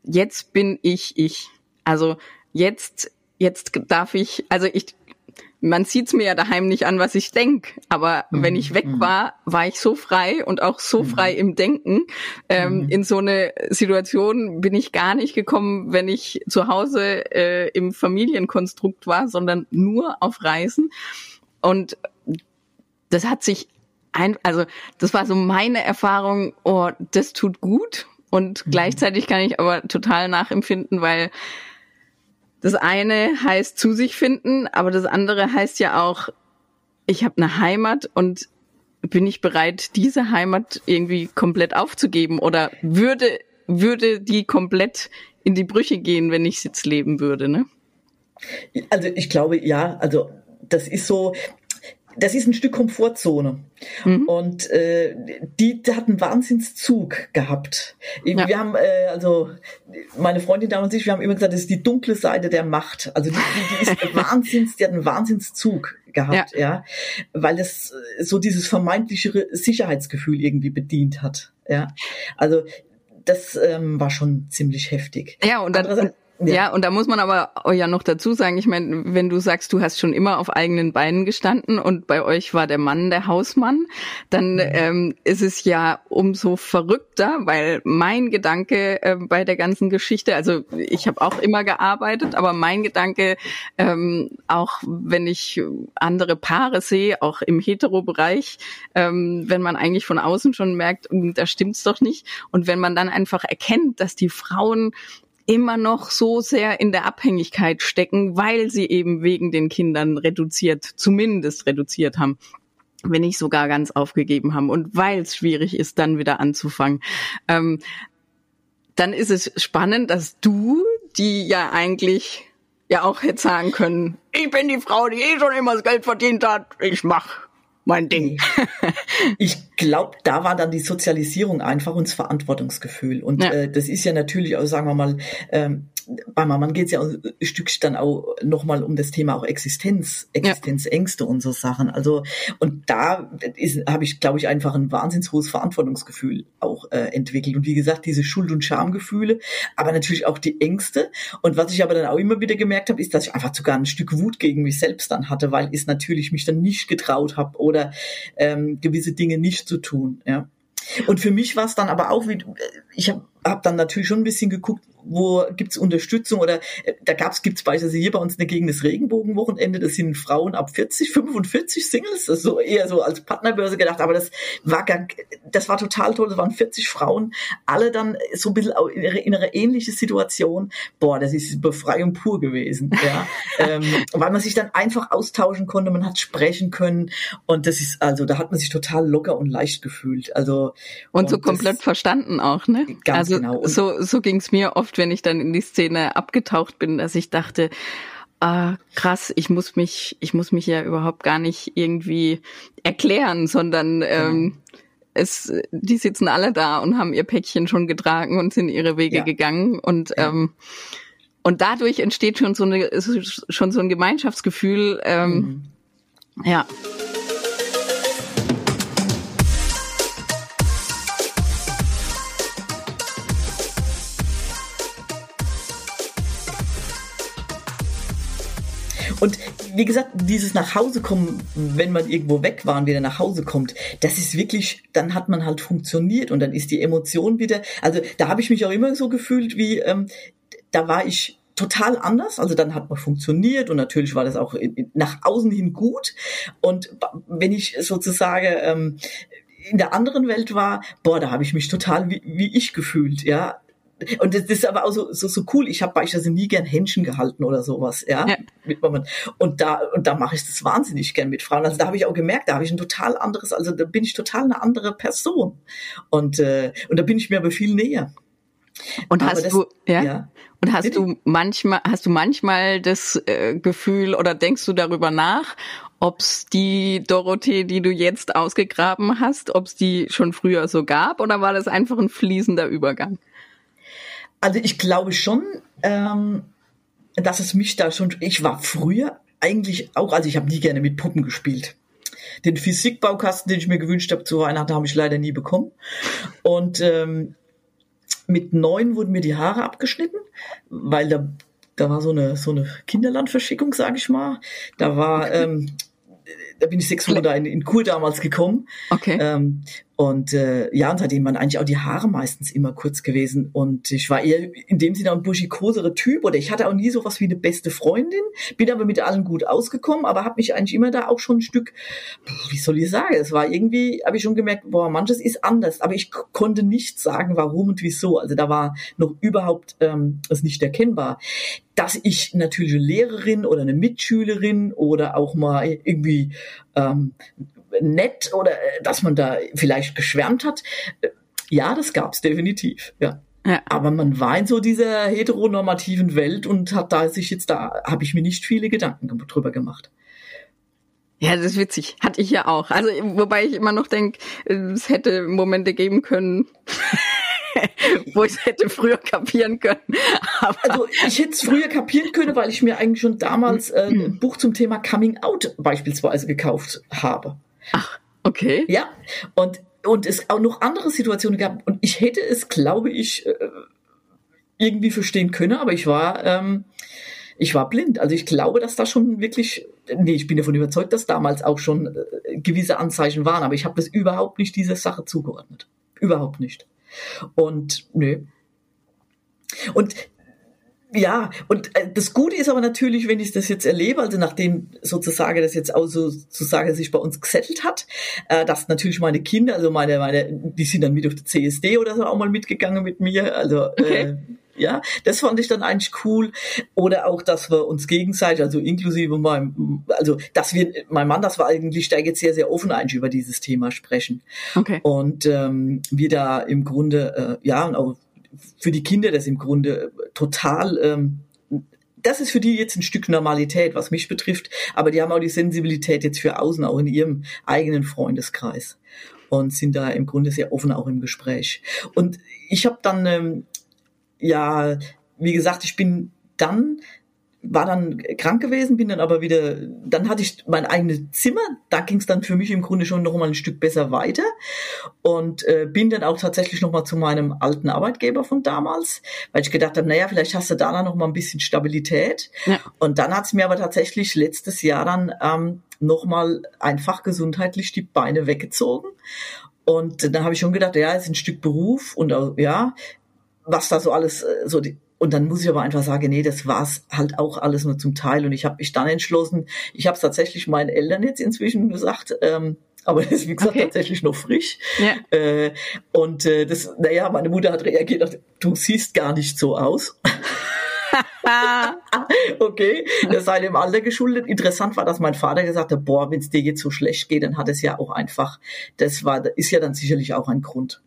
jetzt bin ich ich. Also jetzt jetzt darf ich, also ich, man sieht's mir ja daheim nicht an, was ich denk. Aber mhm. wenn ich weg mhm. war, war ich so frei und auch so mhm. frei im Denken. Ähm, mhm. In so eine Situation bin ich gar nicht gekommen, wenn ich zu Hause äh, im Familienkonstrukt war, sondern nur auf Reisen. Und das hat sich ein, also das war so meine Erfahrung, oh, das tut gut. Und mhm. gleichzeitig kann ich aber total nachempfinden, weil das eine heißt zu sich finden, aber das andere heißt ja auch, ich habe eine Heimat und bin ich bereit, diese Heimat irgendwie komplett aufzugeben oder würde würde die komplett in die Brüche gehen, wenn ich jetzt leben würde, ne? Also ich glaube ja, also das ist so, das ist ein Stück Komfortzone. Mhm. Und äh, die, die hat einen Wahnsinnszug gehabt. Ja. Wir haben, äh, also meine Freundin damals und ich, wir haben immer gesagt, das ist die dunkle Seite der Macht. Also die, die, die ist <laughs> Wahnsinns, die hat einen Wahnsinnszug gehabt, ja. ja, weil es so dieses vermeintliche Sicherheitsgefühl irgendwie bedient hat. Ja, also das ähm, war schon ziemlich heftig. Ja, und dann, ja. ja, und da muss man aber ja noch dazu sagen, ich meine, wenn du sagst, du hast schon immer auf eigenen Beinen gestanden und bei euch war der Mann der Hausmann, dann mhm. ähm, ist es ja umso verrückter, weil mein Gedanke äh, bei der ganzen Geschichte, also ich habe auch immer gearbeitet, aber mein Gedanke, ähm, auch wenn ich andere Paare sehe, auch im Hetero-Bereich, ähm, wenn man eigentlich von außen schon merkt, hm, da stimmt's doch nicht, und wenn man dann einfach erkennt, dass die Frauen immer noch so sehr in der Abhängigkeit stecken, weil sie eben wegen den Kindern reduziert, zumindest reduziert haben wenn nicht sogar ganz aufgegeben haben und weil es schwierig ist, dann wieder anzufangen. Ähm, dann ist es spannend, dass du, die ja eigentlich ja auch hätte sagen können, ich bin die Frau, die eh schon immer das Geld verdient hat, ich mach mein Ding. ich glaube, da war dann die Sozialisierung einfach und das Verantwortungsgefühl. Und ja. äh, das ist ja natürlich auch, sagen wir mal, ähm, bei Mann geht es ja ein Stück dann auch nochmal um das Thema auch Existenz, Existenzängste ja. und so Sachen. Also und da habe ich, glaube ich, einfach ein wahnsinnig hohes Verantwortungsgefühl auch äh, entwickelt. Und wie gesagt, diese Schuld- und Schamgefühle, aber natürlich auch die Ängste. Und was ich aber dann auch immer wieder gemerkt habe, ist, dass ich einfach sogar ein Stück Wut gegen mich selbst dann hatte, weil ich natürlich mich dann nicht getraut habe oder ähm, gewisse Dinge nicht zu tun. Ja. Und für mich war es dann aber auch, wie ich habe hab dann natürlich schon ein bisschen geguckt, wo gibt's Unterstützung oder äh, da gab's gibt's beispielsweise hier bei uns in der Gegend das Regenbogenwochenende, das sind Frauen ab 40, 45 <laughs> Singles, das ist so eher so als Partnerbörse gedacht, aber das war gar, das war total toll, das waren 40 Frauen, alle dann so ein bisschen in ihre, in ihre ähnliche Situation. Boah, das ist Befreiung pur gewesen, ja, <laughs> ähm, weil man sich dann einfach austauschen konnte, man hat sprechen können und das ist also, da hat man sich total locker und leicht gefühlt, also und, und so komplett das, verstanden auch, ne? Ganz also genau. Und so so ging's mir oft oft, wenn ich dann in die Szene abgetaucht bin, dass ich dachte, ah, krass, ich muss mich, ich muss mich ja überhaupt gar nicht irgendwie erklären, sondern genau. ähm, es, die sitzen alle da und haben ihr Päckchen schon getragen und sind ihre Wege ja. gegangen und ja. ähm, und dadurch entsteht schon so eine schon so ein Gemeinschaftsgefühl. Ähm, mhm. Ja. Und wie gesagt, dieses nach Hause kommen, wenn man irgendwo weg war und wieder nach Hause kommt, das ist wirklich, dann hat man halt funktioniert und dann ist die Emotion wieder, also da habe ich mich auch immer so gefühlt, wie ähm, da war ich total anders. Also dann hat man funktioniert und natürlich war das auch nach außen hin gut. Und wenn ich sozusagen ähm, in der anderen Welt war, boah, da habe ich mich total wie, wie ich gefühlt, ja. Und das ist aber auch so, so, so cool. Ich habe beispielsweise nie gern Händchen gehalten oder sowas, ja. ja. Und da, und da mache ich das wahnsinnig gern mit Frauen. Also da habe ich auch gemerkt, da habe ich ein total anderes, also da bin ich total eine andere Person. Und, äh, und da bin ich mir aber viel näher. Und aber hast das, du, ja? ja? Und hast Bitte? du manchmal, hast du manchmal das äh, Gefühl oder denkst du darüber nach, ob's die Dorothee, die du jetzt ausgegraben hast, ob's die schon früher so gab oder war das einfach ein fließender Übergang? Also ich glaube schon, ähm, dass es mich da schon. Ich war früher eigentlich auch, also ich habe nie gerne mit Puppen gespielt. Den Physikbaukasten, den ich mir gewünscht habe zu Weihnachten, habe ich leider nie bekommen. Und ähm, mit neun wurden mir die Haare abgeschnitten, weil da da war so eine so eine Kinderlandverschickung, sage ich mal. Da war <laughs> ähm, da bin ich sechs Monate in, in Kur damals gekommen. Okay. Ähm, und äh, ja, und seitdem waren eigentlich auch die Haare meistens immer kurz gewesen. Und ich war eher in dem Sinne ein buschikosere Typ oder ich hatte auch nie so was wie eine beste Freundin, bin aber mit allen gut ausgekommen, aber habe mich eigentlich immer da auch schon ein Stück, wie soll ich sagen, es war irgendwie, habe ich schon gemerkt, boah, manches ist anders, aber ich konnte nicht sagen, warum und wieso. Also da war noch überhaupt ähm, es nicht erkennbar dass ich natürlich eine Lehrerin oder eine Mitschülerin oder auch mal irgendwie ähm, nett oder äh, dass man da vielleicht geschwärmt hat. Äh, ja, das gab's definitiv, ja. Ja. Aber man war in so dieser heteronormativen Welt und hat da sich jetzt da, habe ich mir nicht viele Gedanken drüber gemacht. Ja, das ist witzig. Hatte ich ja auch. Also, wobei ich immer noch denke, es hätte Momente geben können, wo ich es hätte früher kapieren können. Aber also ich hätte es früher kapieren können, weil ich mir eigentlich schon damals äh, ein Buch zum Thema Coming Out beispielsweise gekauft habe. Ach, okay. Ja, und, und es auch noch andere Situationen gab. Und ich hätte es, glaube ich, äh, irgendwie verstehen können, aber ich war, ähm, ich war blind. Also ich glaube, dass da schon wirklich, nee, ich bin davon überzeugt, dass damals auch schon äh, gewisse Anzeichen waren, aber ich habe das überhaupt nicht dieser Sache zugeordnet. Überhaupt nicht. Und nö. Und ja, und äh, das Gute ist aber natürlich, wenn ich das jetzt erlebe, also nachdem sozusagen das jetzt auch so sozusagen sich bei uns gesettelt hat, äh, dass natürlich meine Kinder, also meine, meine, die sind dann mit auf die CSD oder so auch mal mitgegangen mit mir, also okay. äh, ja, das fand ich dann eigentlich cool. Oder auch, dass wir uns gegenseitig, also inklusive meinem, also dass wir, mein Mann, das war eigentlich, da jetzt sehr, sehr offen eigentlich über dieses Thema sprechen. Okay. Und ähm, wir da im Grunde, äh, ja, und auch für die Kinder das im Grunde total ähm, das ist für die jetzt ein Stück Normalität, was mich betrifft, aber die haben auch die Sensibilität jetzt für außen, auch in ihrem eigenen Freundeskreis und sind da im Grunde sehr offen auch im Gespräch. Und ich habe dann, ähm, ja, wie gesagt, ich bin dann war dann krank gewesen, bin dann aber wieder, dann hatte ich mein eigenes Zimmer, da ging es dann für mich im Grunde schon noch mal ein Stück besser weiter und äh, bin dann auch tatsächlich noch mal zu meinem alten Arbeitgeber von damals, weil ich gedacht habe, naja, vielleicht hast du da noch mal ein bisschen Stabilität. Ja. Und dann hat es mir aber tatsächlich letztes Jahr dann ähm, noch mal einfach gesundheitlich die Beine weggezogen und dann habe ich schon gedacht, ja, es ist ein Stück Beruf und auch, ja, was da so alles, äh, so die, und dann muss ich aber einfach sagen, nee, das war's halt auch alles nur zum Teil. Und ich habe mich dann entschlossen, ich habe es tatsächlich meinen Eltern jetzt inzwischen gesagt, ähm, aber das ist, wie gesagt, okay. tatsächlich noch frisch. Ja. Äh, und äh, das, naja, meine Mutter hat reagiert, du siehst gar nicht so aus. <laughs> okay, das sei dem Alter geschuldet. Interessant war, dass mein Vater gesagt hat, boah, wenn es dir jetzt so schlecht geht, dann hat es ja auch einfach, das war, ist ja dann sicherlich auch ein Grund.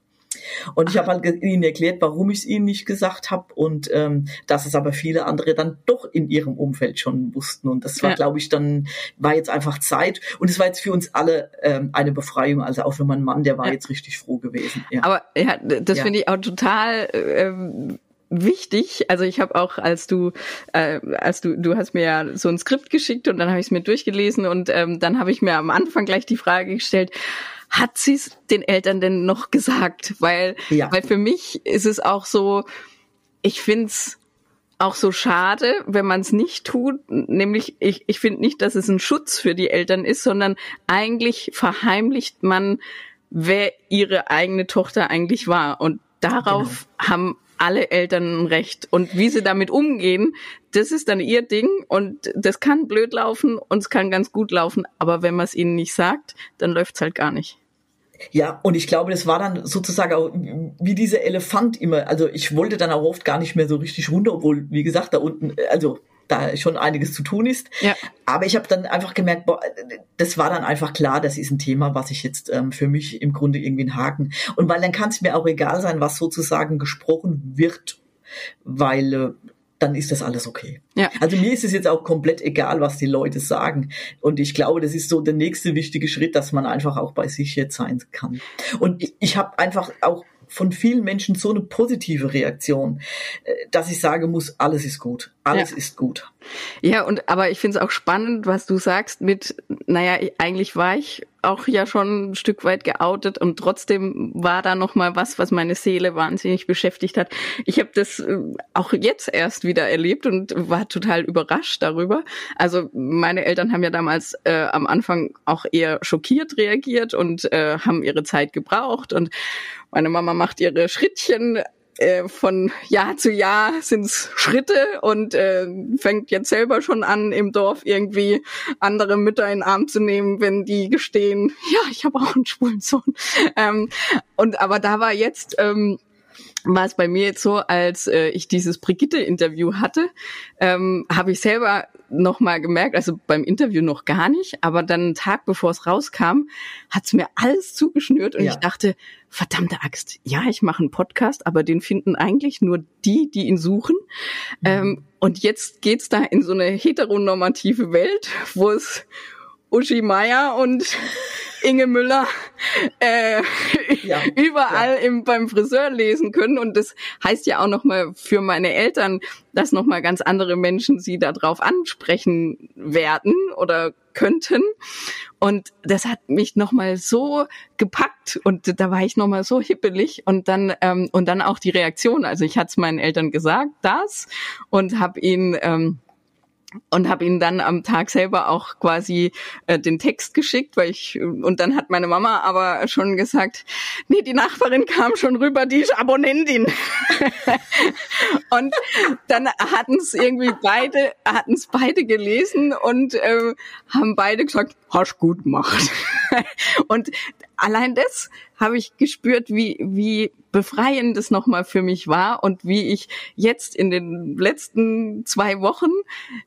Und ich habe halt ihnen erklärt, warum ich es ihnen nicht gesagt habe und ähm, dass es aber viele andere dann doch in ihrem Umfeld schon wussten. Und das war, ja. glaube ich, dann war jetzt einfach Zeit. Und es war jetzt für uns alle ähm, eine Befreiung. Also auch für meinen Mann, der war ja. jetzt richtig froh gewesen. Ja. Aber ja, das finde ich auch total. Ähm wichtig. Also ich habe auch, als du, äh, als du, du hast mir ja so ein Skript geschickt und dann habe ich es mir durchgelesen und ähm, dann habe ich mir am Anfang gleich die Frage gestellt, hat sie es den Eltern denn noch gesagt? Weil, ja. weil für mich ist es auch so, ich find's auch so schade, wenn man es nicht tut. Nämlich, ich, ich finde nicht, dass es ein Schutz für die Eltern ist, sondern eigentlich verheimlicht man, wer ihre eigene Tochter eigentlich war. Und darauf genau. haben alle Eltern ein Recht. Und wie sie damit umgehen, das ist dann ihr Ding und das kann blöd laufen und es kann ganz gut laufen, aber wenn man es ihnen nicht sagt, dann läuft es halt gar nicht. Ja, und ich glaube, das war dann sozusagen auch wie dieser Elefant immer. Also ich wollte dann auch oft gar nicht mehr so richtig runter, obwohl, wie gesagt, da unten, also da schon einiges zu tun ist. Ja. Aber ich habe dann einfach gemerkt, boah, das war dann einfach klar, das ist ein Thema, was ich jetzt ähm, für mich im Grunde irgendwie einen Haken. Und weil dann kann es mir auch egal sein, was sozusagen gesprochen wird, weil äh, dann ist das alles okay. Ja. Also mir ist es jetzt auch komplett egal, was die Leute sagen. Und ich glaube, das ist so der nächste wichtige Schritt, dass man einfach auch bei sich jetzt sein kann. Und ich, ich habe einfach auch von vielen Menschen so eine positive Reaktion, äh, dass ich sagen muss, alles ist gut. Alles ja. ist gut. Ja, und aber ich finde es auch spannend, was du sagst mit, naja, eigentlich war ich auch ja schon ein Stück weit geoutet und trotzdem war da noch mal was, was meine Seele wahnsinnig beschäftigt hat. Ich habe das äh, auch jetzt erst wieder erlebt und war total überrascht darüber. Also meine Eltern haben ja damals äh, am Anfang auch eher schockiert reagiert und äh, haben ihre Zeit gebraucht und meine Mama macht ihre Schrittchen äh, von Jahr zu Jahr sind's Schritte und äh, fängt jetzt selber schon an, im Dorf irgendwie andere Mütter in den Arm zu nehmen, wenn die gestehen, ja, ich habe auch einen schwulen Sohn. Ähm, und aber da war jetzt ähm, war es bei mir jetzt so, als äh, ich dieses Brigitte-Interview hatte, ähm, habe ich selber noch mal gemerkt, also beim Interview noch gar nicht, aber dann einen Tag bevor es rauskam, hat's mir alles zugeschnürt und ja. ich dachte, verdammte Axt, ja, ich mache einen Podcast, aber den finden eigentlich nur die, die ihn suchen. Mhm. Ähm, und jetzt geht's da in so eine heteronormative Welt, wo es Uschi Meier und Inge Müller äh, ja, <laughs> überall ja. Im, beim Friseur lesen können. Und das heißt ja auch nochmal für meine Eltern, dass nochmal ganz andere Menschen sie darauf ansprechen werden oder könnten. Und das hat mich nochmal so gepackt und da war ich nochmal so hippelig und dann ähm, und dann auch die Reaktion. Also ich hatte es meinen Eltern gesagt, das und habe ihnen ähm, und habe ihnen dann am Tag selber auch quasi äh, den Text geschickt, weil ich und dann hat meine Mama aber schon gesagt, nee, die Nachbarin kam schon rüber, die ist Abonnentin. <laughs> und dann hatten es irgendwie beide hatten es beide gelesen und äh, haben beide gesagt, hast gut gemacht. <laughs> und allein das habe ich gespürt, wie, wie befreiend es nochmal für mich war und wie ich jetzt in den letzten zwei Wochen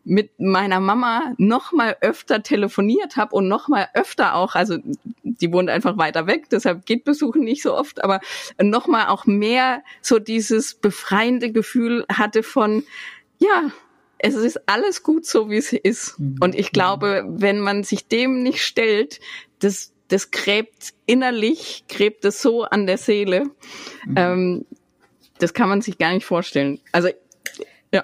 mit meiner Mama nochmal öfter telefoniert habe und nochmal öfter auch, also die wohnt einfach weiter weg, deshalb geht Besuchen nicht so oft, aber nochmal auch mehr so dieses befreiende Gefühl hatte von, ja, es ist alles gut so, wie es ist. Mhm. Und ich glaube, wenn man sich dem nicht stellt, das das gräbt innerlich, gräbt es so an der Seele. Mhm. Ähm, das kann man sich gar nicht vorstellen. Also ja.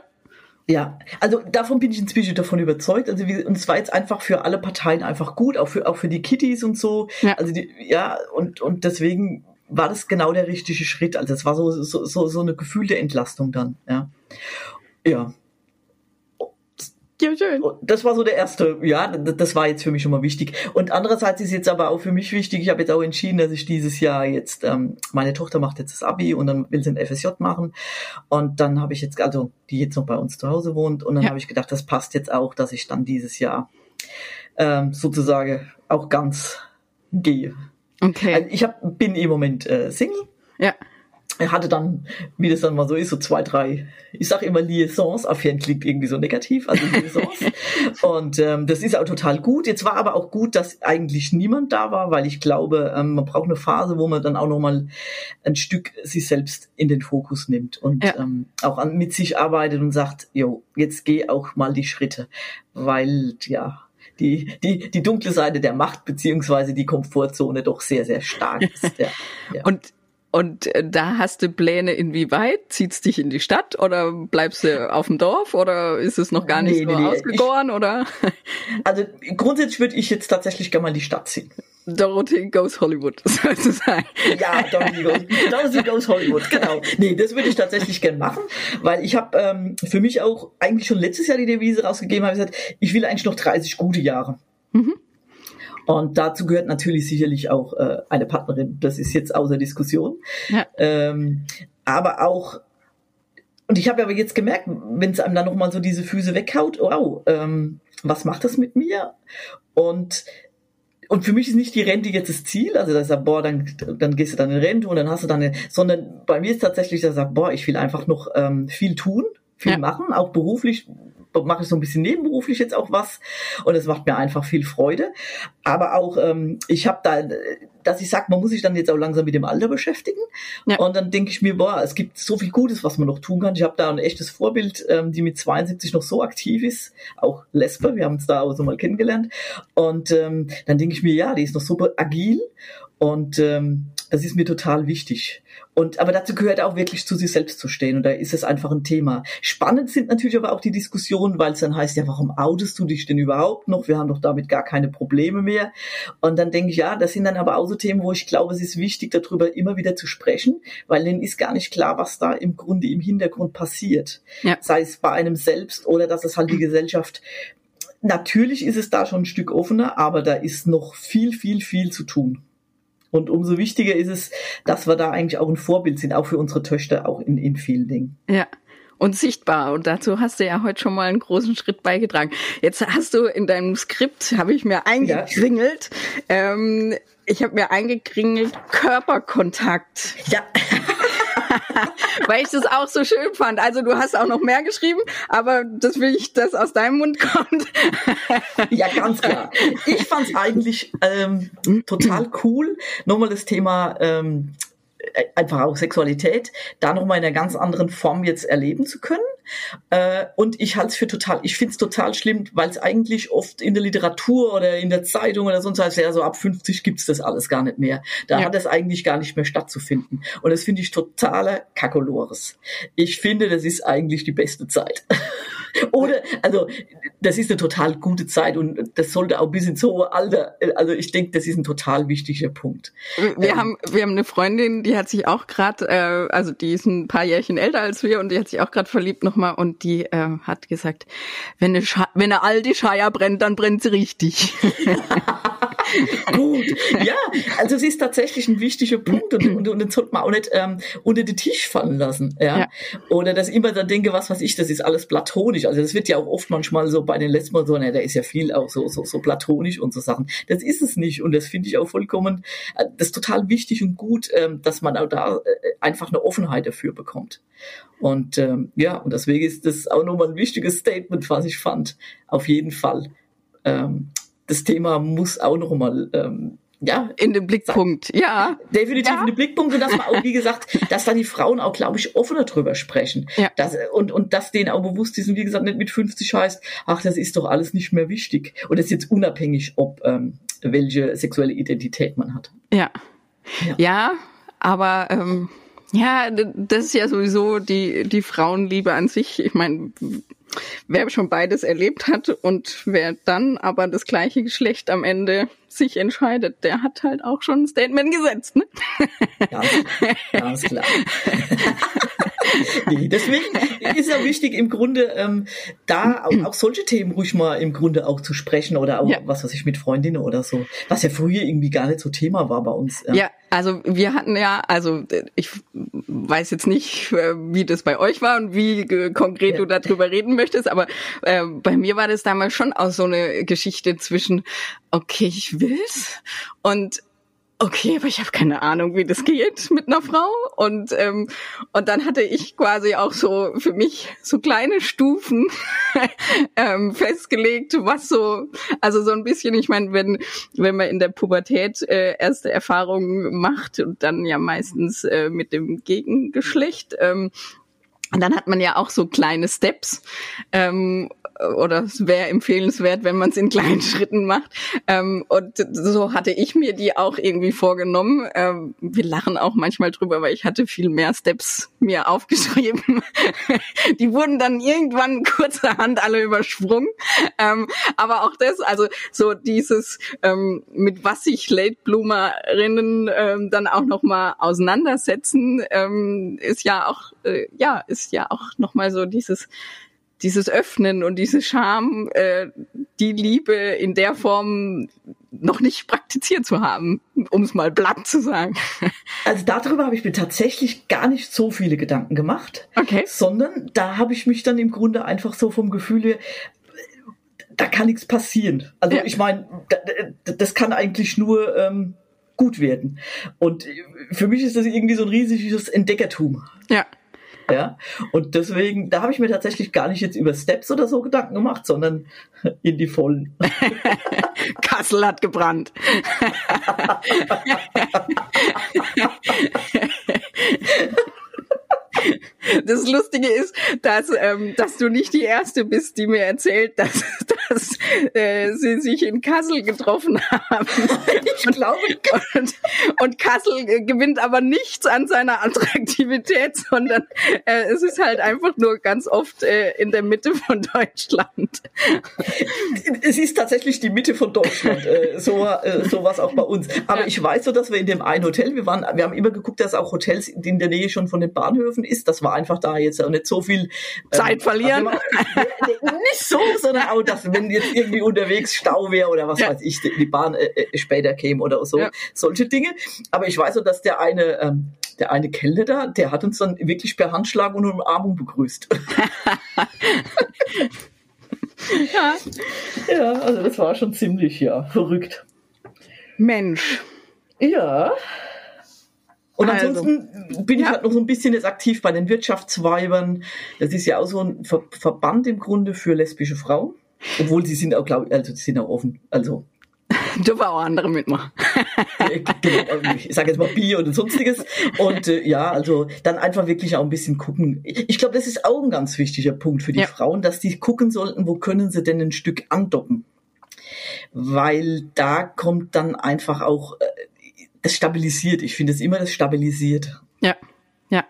Ja, also davon bin ich inzwischen davon überzeugt. Also wir, und es war jetzt einfach für alle Parteien einfach gut, auch für auch für die Kitties und so. Ja. Also die, ja und und deswegen war das genau der richtige Schritt. Also es war so so so, so eine gefühlte Entlastung dann. Ja, ja. Ja, schön. Das war so der erste, ja, das war jetzt für mich schon mal wichtig. Und andererseits ist jetzt aber auch für mich wichtig, ich habe jetzt auch entschieden, dass ich dieses Jahr jetzt, ähm, meine Tochter macht jetzt das Abi und dann will sie ein FSJ machen. Und dann habe ich jetzt, also die jetzt noch bei uns zu Hause wohnt, und dann ja. habe ich gedacht, das passt jetzt auch, dass ich dann dieses Jahr ähm, sozusagen auch ganz gehe. Okay. Also ich hab, bin im Moment äh, Single. Ja er hatte dann, wie das dann mal so ist, so zwei, drei, ich sag immer Liaisons, Affären klingt irgendwie so negativ, also Liaisons. <laughs> und ähm, das ist auch total gut. Jetzt war aber auch gut, dass eigentlich niemand da war, weil ich glaube, ähm, man braucht eine Phase, wo man dann auch nochmal ein Stück sich selbst in den Fokus nimmt und ja. ähm, auch an, mit sich arbeitet und sagt, jo, jetzt geh auch mal die Schritte, weil ja, die, die, die dunkle Seite der Macht beziehungsweise die Komfortzone doch sehr, sehr stark ist. <laughs> Ja, ja. Und und äh, da hast du Pläne, inwieweit? Zieht's dich in die Stadt oder bleibst du auf dem Dorf oder ist es noch gar nicht nee, so nee, ausgegoren ich, oder? <laughs> Also grundsätzlich würde ich jetzt tatsächlich gerne mal in die Stadt ziehen. Dorothy goes Hollywood, <laughs> sozusagen. Ja, Dorothy goes, Dorothy goes Hollywood, genau. Nee, das würde ich tatsächlich gerne machen, weil ich habe ähm, für mich auch eigentlich schon letztes Jahr die Devise rausgegeben, habe gesagt, ich will eigentlich noch 30 gute Jahre. Mhm. Und dazu gehört natürlich sicherlich auch äh, eine Partnerin. Das ist jetzt außer Diskussion. Ja. Ähm, aber auch und ich habe aber jetzt gemerkt, wenn es einem dann nochmal so diese Füße weghaut, wow, ähm, was macht das mit mir? Und und für mich ist nicht die Rente jetzt das Ziel, also dass ich sage, boah, dann, dann gehst du dann in Rente und dann hast du dann, eine, sondern bei mir ist tatsächlich, dass ich sage, boah, ich will einfach noch ähm, viel tun, viel ja. machen, auch beruflich mache ich so ein bisschen nebenberuflich jetzt auch was und es macht mir einfach viel Freude. Aber auch, ähm, ich habe da, dass ich sage, man muss sich dann jetzt auch langsam mit dem Alter beschäftigen. Ja. Und dann denke ich mir, boah, es gibt so viel Gutes, was man noch tun kann. Ich habe da ein echtes Vorbild, ähm, die mit 72 noch so aktiv ist, auch Lesbe, wir haben uns da auch so mal kennengelernt. Und ähm, dann denke ich mir, ja, die ist noch super agil und ähm, das ist mir total wichtig. Und, aber dazu gehört auch wirklich zu sich selbst zu stehen. Und da ist es einfach ein Thema. Spannend sind natürlich aber auch die Diskussionen, weil es dann heißt, ja, warum outest du dich denn überhaupt noch? Wir haben doch damit gar keine Probleme mehr. Und dann denke ich, ja, das sind dann aber auch so Themen, wo ich glaube, es ist wichtig, darüber immer wieder zu sprechen, weil denen ist gar nicht klar, was da im Grunde im Hintergrund passiert. Ja. Sei es bei einem selbst oder dass es halt die Gesellschaft Natürlich ist es da schon ein Stück offener, aber da ist noch viel, viel, viel zu tun. Und umso wichtiger ist es, dass wir da eigentlich auch ein Vorbild sind, auch für unsere Töchter, auch in, in vielen Dingen. Ja. Und sichtbar. Und dazu hast du ja heute schon mal einen großen Schritt beigetragen. Jetzt hast du in deinem Skript, habe ich mir eingekringelt, ja. ähm, ich habe mir eingekringelt Körperkontakt. Ja. <laughs> Weil ich das auch so schön fand. Also du hast auch noch mehr geschrieben, aber das will ich, dass aus deinem Mund kommt. <laughs> ja, ganz klar. Ich fand es eigentlich ähm, total cool. Nochmal das Thema ähm, einfach auch Sexualität, da nochmal in einer ganz anderen Form jetzt erleben zu können. Äh, und ich halte es für total, ich finde es total schlimm, weil es eigentlich oft in der Literatur oder in der Zeitung oder sonst heißt, ja, so ab 50 gibt's das alles gar nicht mehr. Da ja. hat es eigentlich gar nicht mehr stattzufinden. Und das finde ich totaler Kakolores. Ich finde, das ist eigentlich die beste Zeit. <laughs> Oder, also, das ist eine total gute Zeit und das sollte auch bis ins hohe Alter, also ich denke, das ist ein total wichtiger Punkt. Wir ähm, haben, wir haben eine Freundin, die hat sich auch gerade, äh, also die ist ein paar Jährchen älter als wir und die hat sich auch gerade verliebt nochmal und die äh, hat gesagt, wenn eine, Scha wenn eine alte Scheier brennt, dann brennt sie richtig. <laughs> Gut, ja, also es ist tatsächlich ein wichtiger Punkt und, und, und den sollte man auch nicht ähm, unter den Tisch fallen lassen, ja? ja. Oder dass ich immer dann denke, was weiß ich, das ist alles platonisch. Also das wird ja auch oft manchmal so bei den letzten Mal so, ne, da ist ja viel auch so, so, so platonisch und so Sachen. Das ist es nicht und das finde ich auch vollkommen, äh, das ist total wichtig und gut, ähm, dass man auch da äh, einfach eine Offenheit dafür bekommt. Und ähm, ja, und deswegen ist das auch nochmal ein wichtiges Statement, was ich fand. Auf jeden Fall. Ähm, das Thema muss auch noch mal ähm, ja, in den Blickpunkt, ja. Definitiv ja. in den Blickpunkt und dass man auch, wie gesagt, <laughs> dass da die Frauen auch, glaube ich, offener drüber sprechen. Ja. Das, und, und dass denen auch bewusst ist und wie gesagt, nicht mit 50 heißt, ach, das ist doch alles nicht mehr wichtig. Und das ist jetzt unabhängig, ob ähm, welche sexuelle Identität man hat. Ja. Ja, ja aber ähm, ja, das ist ja sowieso die, die Frauenliebe an sich. Ich meine, wer schon beides erlebt hat und wer dann aber das gleiche Geschlecht am Ende sich entscheidet, der hat halt auch schon ein Statement gesetzt. Ne? Ganz, ganz klar. nee, deswegen ist ja wichtig im Grunde ähm, da auch, auch, solche Themen ruhig mal im Grunde auch zu sprechen oder auch ja. was weiß ich mit Freundinnen oder so, was ja früher irgendwie gar nicht so Thema war bei uns. Ja, ja also wir hatten ja, also ich weiß jetzt nicht, äh, wie das bei euch war und wie äh, konkret ja. du darüber reden möchtest, aber äh, bei mir war das damals schon auch so eine Geschichte zwischen, okay, ich will's und okay, aber ich habe keine Ahnung, wie das geht mit einer Frau. Und, ähm, und dann hatte ich quasi auch so für mich so kleine Stufen <laughs> ähm, festgelegt, was so, also so ein bisschen, ich meine, wenn, wenn man in der Pubertät äh, erste Erfahrungen macht und dann ja meistens äh, mit dem Gegengeschlecht, ähm, und dann hat man ja auch so kleine Steps. Ähm, oder es wäre empfehlenswert, wenn man es in kleinen <laughs> Schritten macht. Ähm, und so hatte ich mir die auch irgendwie vorgenommen. Ähm, wir lachen auch manchmal drüber, weil ich hatte viel mehr Steps mir aufgeschrieben. <laughs> die wurden dann irgendwann kurzerhand alle übersprungen. Ähm, aber auch das, also so dieses, ähm, mit was sich Late Bloomerinnen ähm, dann auch nochmal auseinandersetzen, ähm, ist ja auch, äh, ja, ist ja auch nochmal so dieses dieses Öffnen und diese Scham, äh, die Liebe in der Form noch nicht praktiziert zu haben, um es mal platt zu sagen. Also darüber habe ich mir tatsächlich gar nicht so viele Gedanken gemacht, okay. sondern da habe ich mich dann im Grunde einfach so vom Gefühl her, da kann nichts passieren. Also ja. ich meine, das kann eigentlich nur ähm, gut werden. Und für mich ist das irgendwie so ein riesiges Entdeckertum. Ja. <laughs> Ja, und deswegen, da habe ich mir tatsächlich gar nicht jetzt über Steps oder so Gedanken gemacht, sondern <laughs> in die Vollen. <laughs> Kassel hat gebrannt. Das Lustige ist, dass, ähm, dass du nicht die Erste bist, die mir erzählt, dass, dass äh, sie sich in Kassel getroffen haben. <laughs> Ich glaube. Und, und Kassel gewinnt aber nichts an seiner Attraktivität, sondern äh, es ist halt einfach nur ganz oft äh, in der Mitte von Deutschland. Es ist tatsächlich die Mitte von Deutschland. Äh, so, äh, so was auch bei uns. Aber Ja. ich weiß so, dass wir in dem einen Hotel, wir waren, wir haben immer geguckt, dass auch Hotels in der Nähe schon von den Bahnhöfen ist. Das war einfach da jetzt auch nicht so viel Zeit verlieren. also wir- nicht so, sondern auch, dass wenn jetzt irgendwie unterwegs Stau wäre oder was Ja. weiß ich, die Bahn äh, äh, später käme oder so, Ja. solche Dinge. Aber ich weiß so, dass der eine, ähm, der eine Kellner da, der hat uns dann wirklich per Handschlag und Umarmung begrüßt. <laughs> Ja. ja, also das war schon ziemlich, ja, verrückt. Mensch. Ja. Und Also. ansonsten bin ich Ja. halt noch so ein bisschen jetzt aktiv bei den Wirtschaftsweibern. Das ist ja auch so ein Ver Verband im Grunde für lesbische Frauen. Obwohl sie sind auch, glaube ich, also sie sind auch offen. Also Dürfen auch andere mitmachen. äh, genau, ich sage jetzt mal Bier und sonstiges. Und äh, ja, also dann einfach wirklich auch ein bisschen gucken. Ich, ich glaube, das ist auch ein ganz wichtiger Punkt für die Ja. Frauen, dass die gucken sollten, wo können sie denn ein Stück andocken. Weil da kommt dann einfach auch, äh, das stabilisiert. Ich finde es immer, das stabilisiert. Ja. Ja,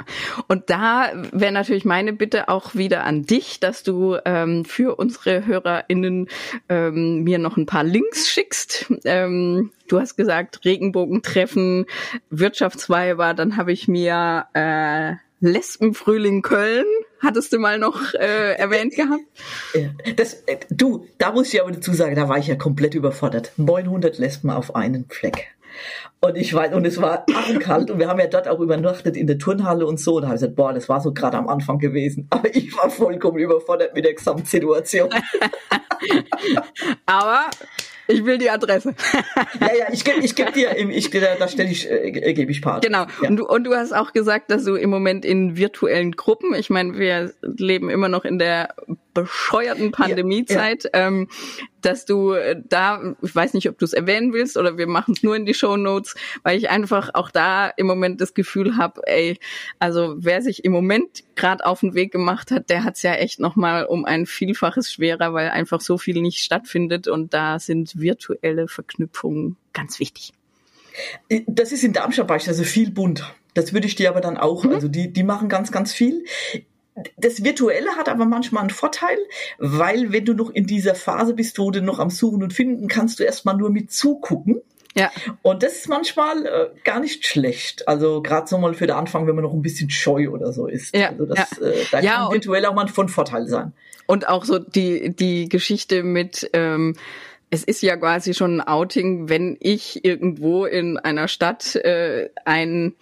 und da wäre natürlich meine Bitte auch wieder an dich, dass du ähm, für unsere HörerInnen ähm, mir noch ein paar Links schickst. Ähm, du hast gesagt, Regenbogentreffen, Wirtschaftsweiber, dann habe ich mir äh, Lesbenfrühling Köln, hattest du mal noch äh, erwähnt gehabt? Das, äh, du, da muss ich aber dazu sagen, da war ich ja komplett überfordert. 900 Lesben auf einen Fleck. Und ich weiß, und es war kalt und wir haben ja dort auch übernachtet in der Turnhalle und so. Und da habe ich gesagt, boah, das war so gerade am Anfang gewesen. <laughs> Aber ich war vollkommen überfordert mit der Gesamtsituation. <laughs> Aber ich will die Adresse. <laughs> ja, ja, ich gebe ich geb dir, ich, da, da stelle ich, äh, gebe ich Part. Genau. Ja. Und, du, und du hast auch gesagt, dass du im Moment in virtuellen Gruppen, ich meine, wir leben immer noch in der bescheuerten Pandemiezeit, ähm, dass du äh, da, ich weiß nicht, ob du es erwähnen willst oder wir machen es nur in die Show Notes, weil ich einfach auch da im Moment das Gefühl habe, ey, also wer sich im Moment gerade auf den Weg gemacht hat, der hat es ja echt noch mal um ein Vielfaches schwerer, weil einfach so viel nicht stattfindet und da sind virtuelle Verknüpfungen ganz wichtig. Das ist in Darmstadt beispielsweise viel bunt. Das würde ich dir aber dann auch, also die, die machen ganz, ganz viel. Das Virtuelle hat aber manchmal einen Vorteil, weil wenn du noch in dieser Phase bist, wo du noch am Suchen und Finden, kannst du erstmal nur mit zugucken. Ja. Und das ist manchmal äh, gar nicht schlecht. Also gerade so mal für den Anfang, wenn man noch ein bisschen scheu oder so ist. Ja, also das, ja. äh, da Ja, kann virtuell auch mal von Vorteil sein. Und auch so die, die Geschichte mit, ähm, es ist ja quasi schon ein Outing, wenn ich irgendwo in einer Stadt äh, ein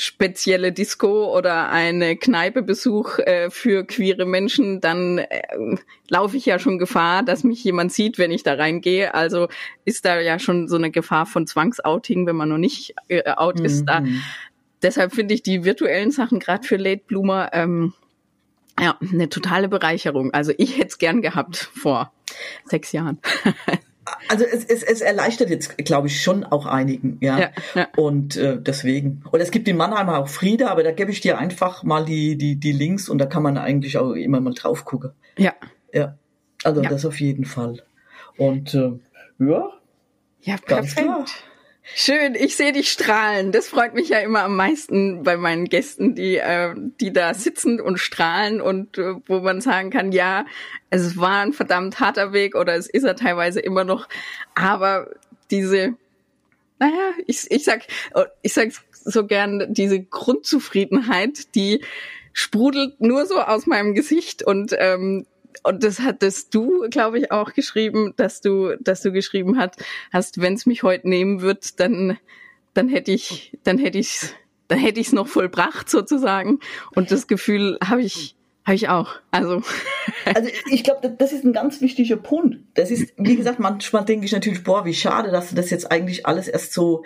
spezielle Disco oder eine Kneipe besuch äh, für queere Menschen, dann äh, laufe ich ja schon Gefahr, dass mich jemand sieht, wenn ich da reingehe. Also ist da ja schon so eine Gefahr von Zwangsouting, wenn man noch nicht äh, out ist. Da. Mhm. Deshalb finde ich die virtuellen Sachen gerade für Late Bloomer ähm, ja, eine totale Bereicherung. Also ich hätte es gern gehabt vor sechs Jahren. <laughs> Also es, es, es erleichtert jetzt, glaube ich, schon auch einigen, ja. Ja, ja. Und äh, deswegen. Und es gibt in Mannheim auch Frieda, aber da gebe ich dir einfach mal die, die, die Links und da kann man eigentlich auch immer mal drauf gucken. Ja. Ja. Also Ja. das auf jeden Fall. Und äh, ja, Ja, Ganz perfekt. Schön, ich sehe dich strahlen. Das freut mich ja immer am meisten bei meinen Gästen, die, äh, die da sitzen und strahlen und äh, wo man sagen kann, ja, es war ein verdammt harter Weg oder es ist er teilweise immer noch, aber diese, naja, ich, ich sag, ich sag so gern, diese Grundzufriedenheit, die sprudelt nur so aus meinem Gesicht und ähm, und das hattest du, glaube ich, auch geschrieben, dass du, dass du geschrieben hast, hast, wenn es mich heute nehmen wird, dann, dann hätte ich, dann hätte ich's, dann hätte ich's noch vollbracht sozusagen. Und das Gefühl habe ich, habe ich auch. Also <laughs> also ich glaube, das ist ein ganz wichtiger Punkt. Das ist, wie gesagt, manchmal denke ich natürlich, boah, wie schade, dass du das jetzt eigentlich alles erst so,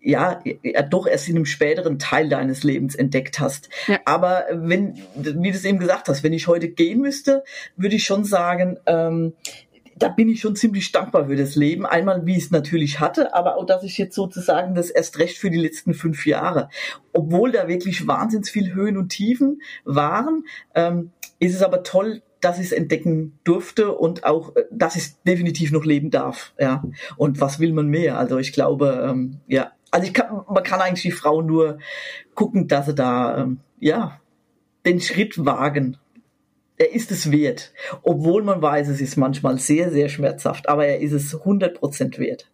ja, ja doch erst in einem späteren Teil deines Lebens entdeckt hast. Ja. Aber wenn, wie du es eben gesagt hast, wenn ich heute gehen müsste, würde ich schon sagen, ähm, da bin ich schon ziemlich dankbar für das Leben. Einmal, wie ich es natürlich hatte, aber auch, dass ich jetzt sozusagen das erst recht für die letzten fünf Jahre, obwohl da wirklich wahnsinnig viel Höhen und Tiefen waren, ähm, ist es aber toll, dass ich es entdecken durfte und auch, äh, dass ich definitiv noch leben darf. Ja. Und was will man mehr? Also ich glaube, ähm, ja, also ich kann, man kann eigentlich die Frau nur gucken, dass sie da, ähm, ja, den Schritt wagen. Er ist es wert. Obwohl man weiß, es ist manchmal sehr, sehr schmerzhaft, aber er ist es 100% wert.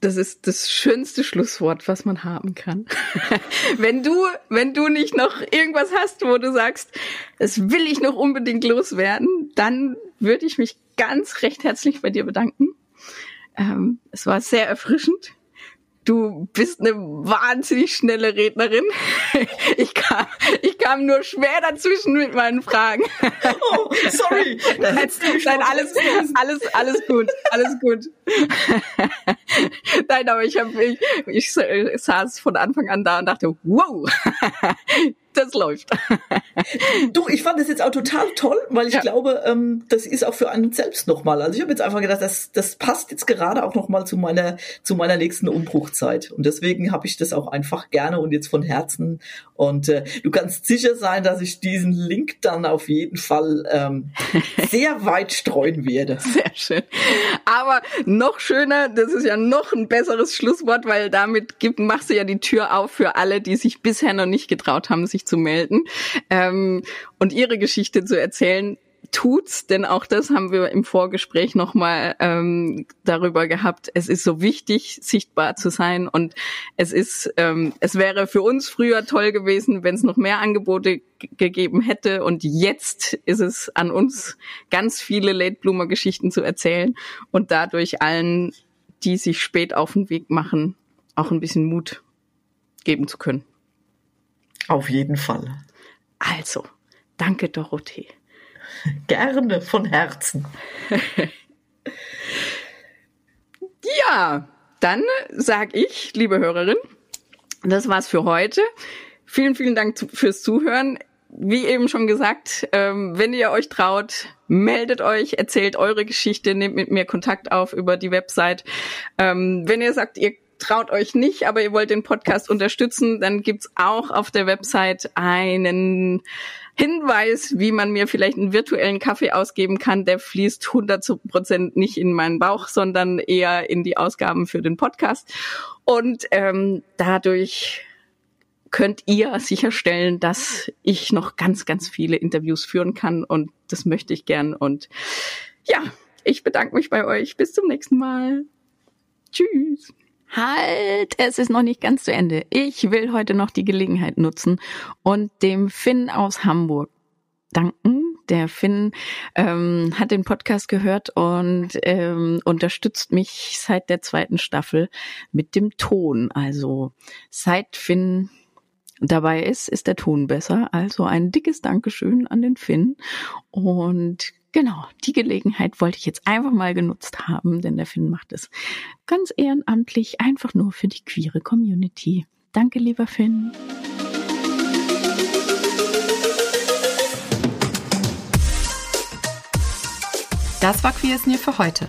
Das ist das schönste Schlusswort, was man haben kann. <laughs> wenn du, wenn du nicht noch irgendwas hast, wo du sagst, das will ich noch unbedingt loswerden, dann würde ich mich ganz recht herzlich bei dir bedanken. Ähm, es war sehr erfrischend. Du bist eine wahnsinnig schnelle Rednerin. Ich kam, ich kam nur schwer dazwischen mit meinen Fragen. Oh, sorry. Nein, nein alles, alles, alles gut, alles gut. Nein, aber ich habe, ich, ich saß von Anfang an da und dachte, wow, das läuft. du, ich fand das jetzt auch total toll, weil ich ja. glaube, ähm, das ist auch für einen selbst nochmal. Also ich habe jetzt einfach gedacht, das, das passt jetzt gerade auch nochmal zu meiner, zu meiner nächsten Umbruchzeit. Und deswegen habe ich das auch einfach gerne und jetzt von Herzen. Und äh, du kannst sicher sein, dass ich diesen Link dann auf jeden Fall ähm, <laughs> sehr weit streuen werde. Sehr schön. Aber noch schöner, das ist ja noch ein besseres Schlusswort, weil damit gibt, machst du ja die Tür auf für alle, die sich bisher noch nicht getraut haben, sich sich zu melden ähm, und ihre Geschichte zu erzählen tut's, denn auch das haben wir im Vorgespräch nochmal ähm, darüber gehabt. Es ist so wichtig, sichtbar zu sein und es ist, ähm, es wäre für uns früher toll gewesen, wenn es noch mehr Angebote gegeben hätte und jetzt ist es an uns, ganz viele Late Bloomer Geschichten zu erzählen und dadurch allen, die sich spät auf den Weg machen, auch ein bisschen Mut geben zu können. Auf jeden Fall. Also, danke Dorothee. <laughs> Gerne von Herzen. <laughs> ja, dann sag ich, liebe Hörerin, das war's für heute. Vielen, vielen Dank fürs Zuhören. Wie eben schon gesagt, ähm, wenn ihr euch traut, meldet euch, erzählt eure Geschichte, nehmt mit mir Kontakt auf über die Website. Ähm, wenn ihr sagt, ihr traut euch nicht, aber ihr wollt den Podcast unterstützen, dann gibt's auch auf der Website einen Hinweis, wie man mir vielleicht einen virtuellen Kaffee ausgeben kann. Der fließt 100 Prozent nicht in meinen Bauch, sondern eher in die Ausgaben für den Podcast. Und ähm, dadurch könnt ihr sicherstellen, dass ich noch ganz, ganz viele Interviews führen kann. Und das möchte ich gern. Und ja, ich bedanke mich bei euch. Bis zum nächsten Mal. Tschüss. Halt, es ist noch nicht ganz zu Ende. Ich will heute noch die Gelegenheit nutzen und dem Finn aus Hamburg danken. Der Finn ähm, hat den Podcast gehört und ähm, unterstützt mich seit der zweiten Staffel mit dem Ton. Also seit Finn dabei ist, ist der Ton besser. Also ein dickes Dankeschön an den Finn. Und genau, die Gelegenheit wollte ich jetzt einfach mal genutzt haben, denn der Finn macht es ganz ehrenamtlich, einfach nur für die queere Community. Danke, lieber Finn. Das war Queer Near für heute.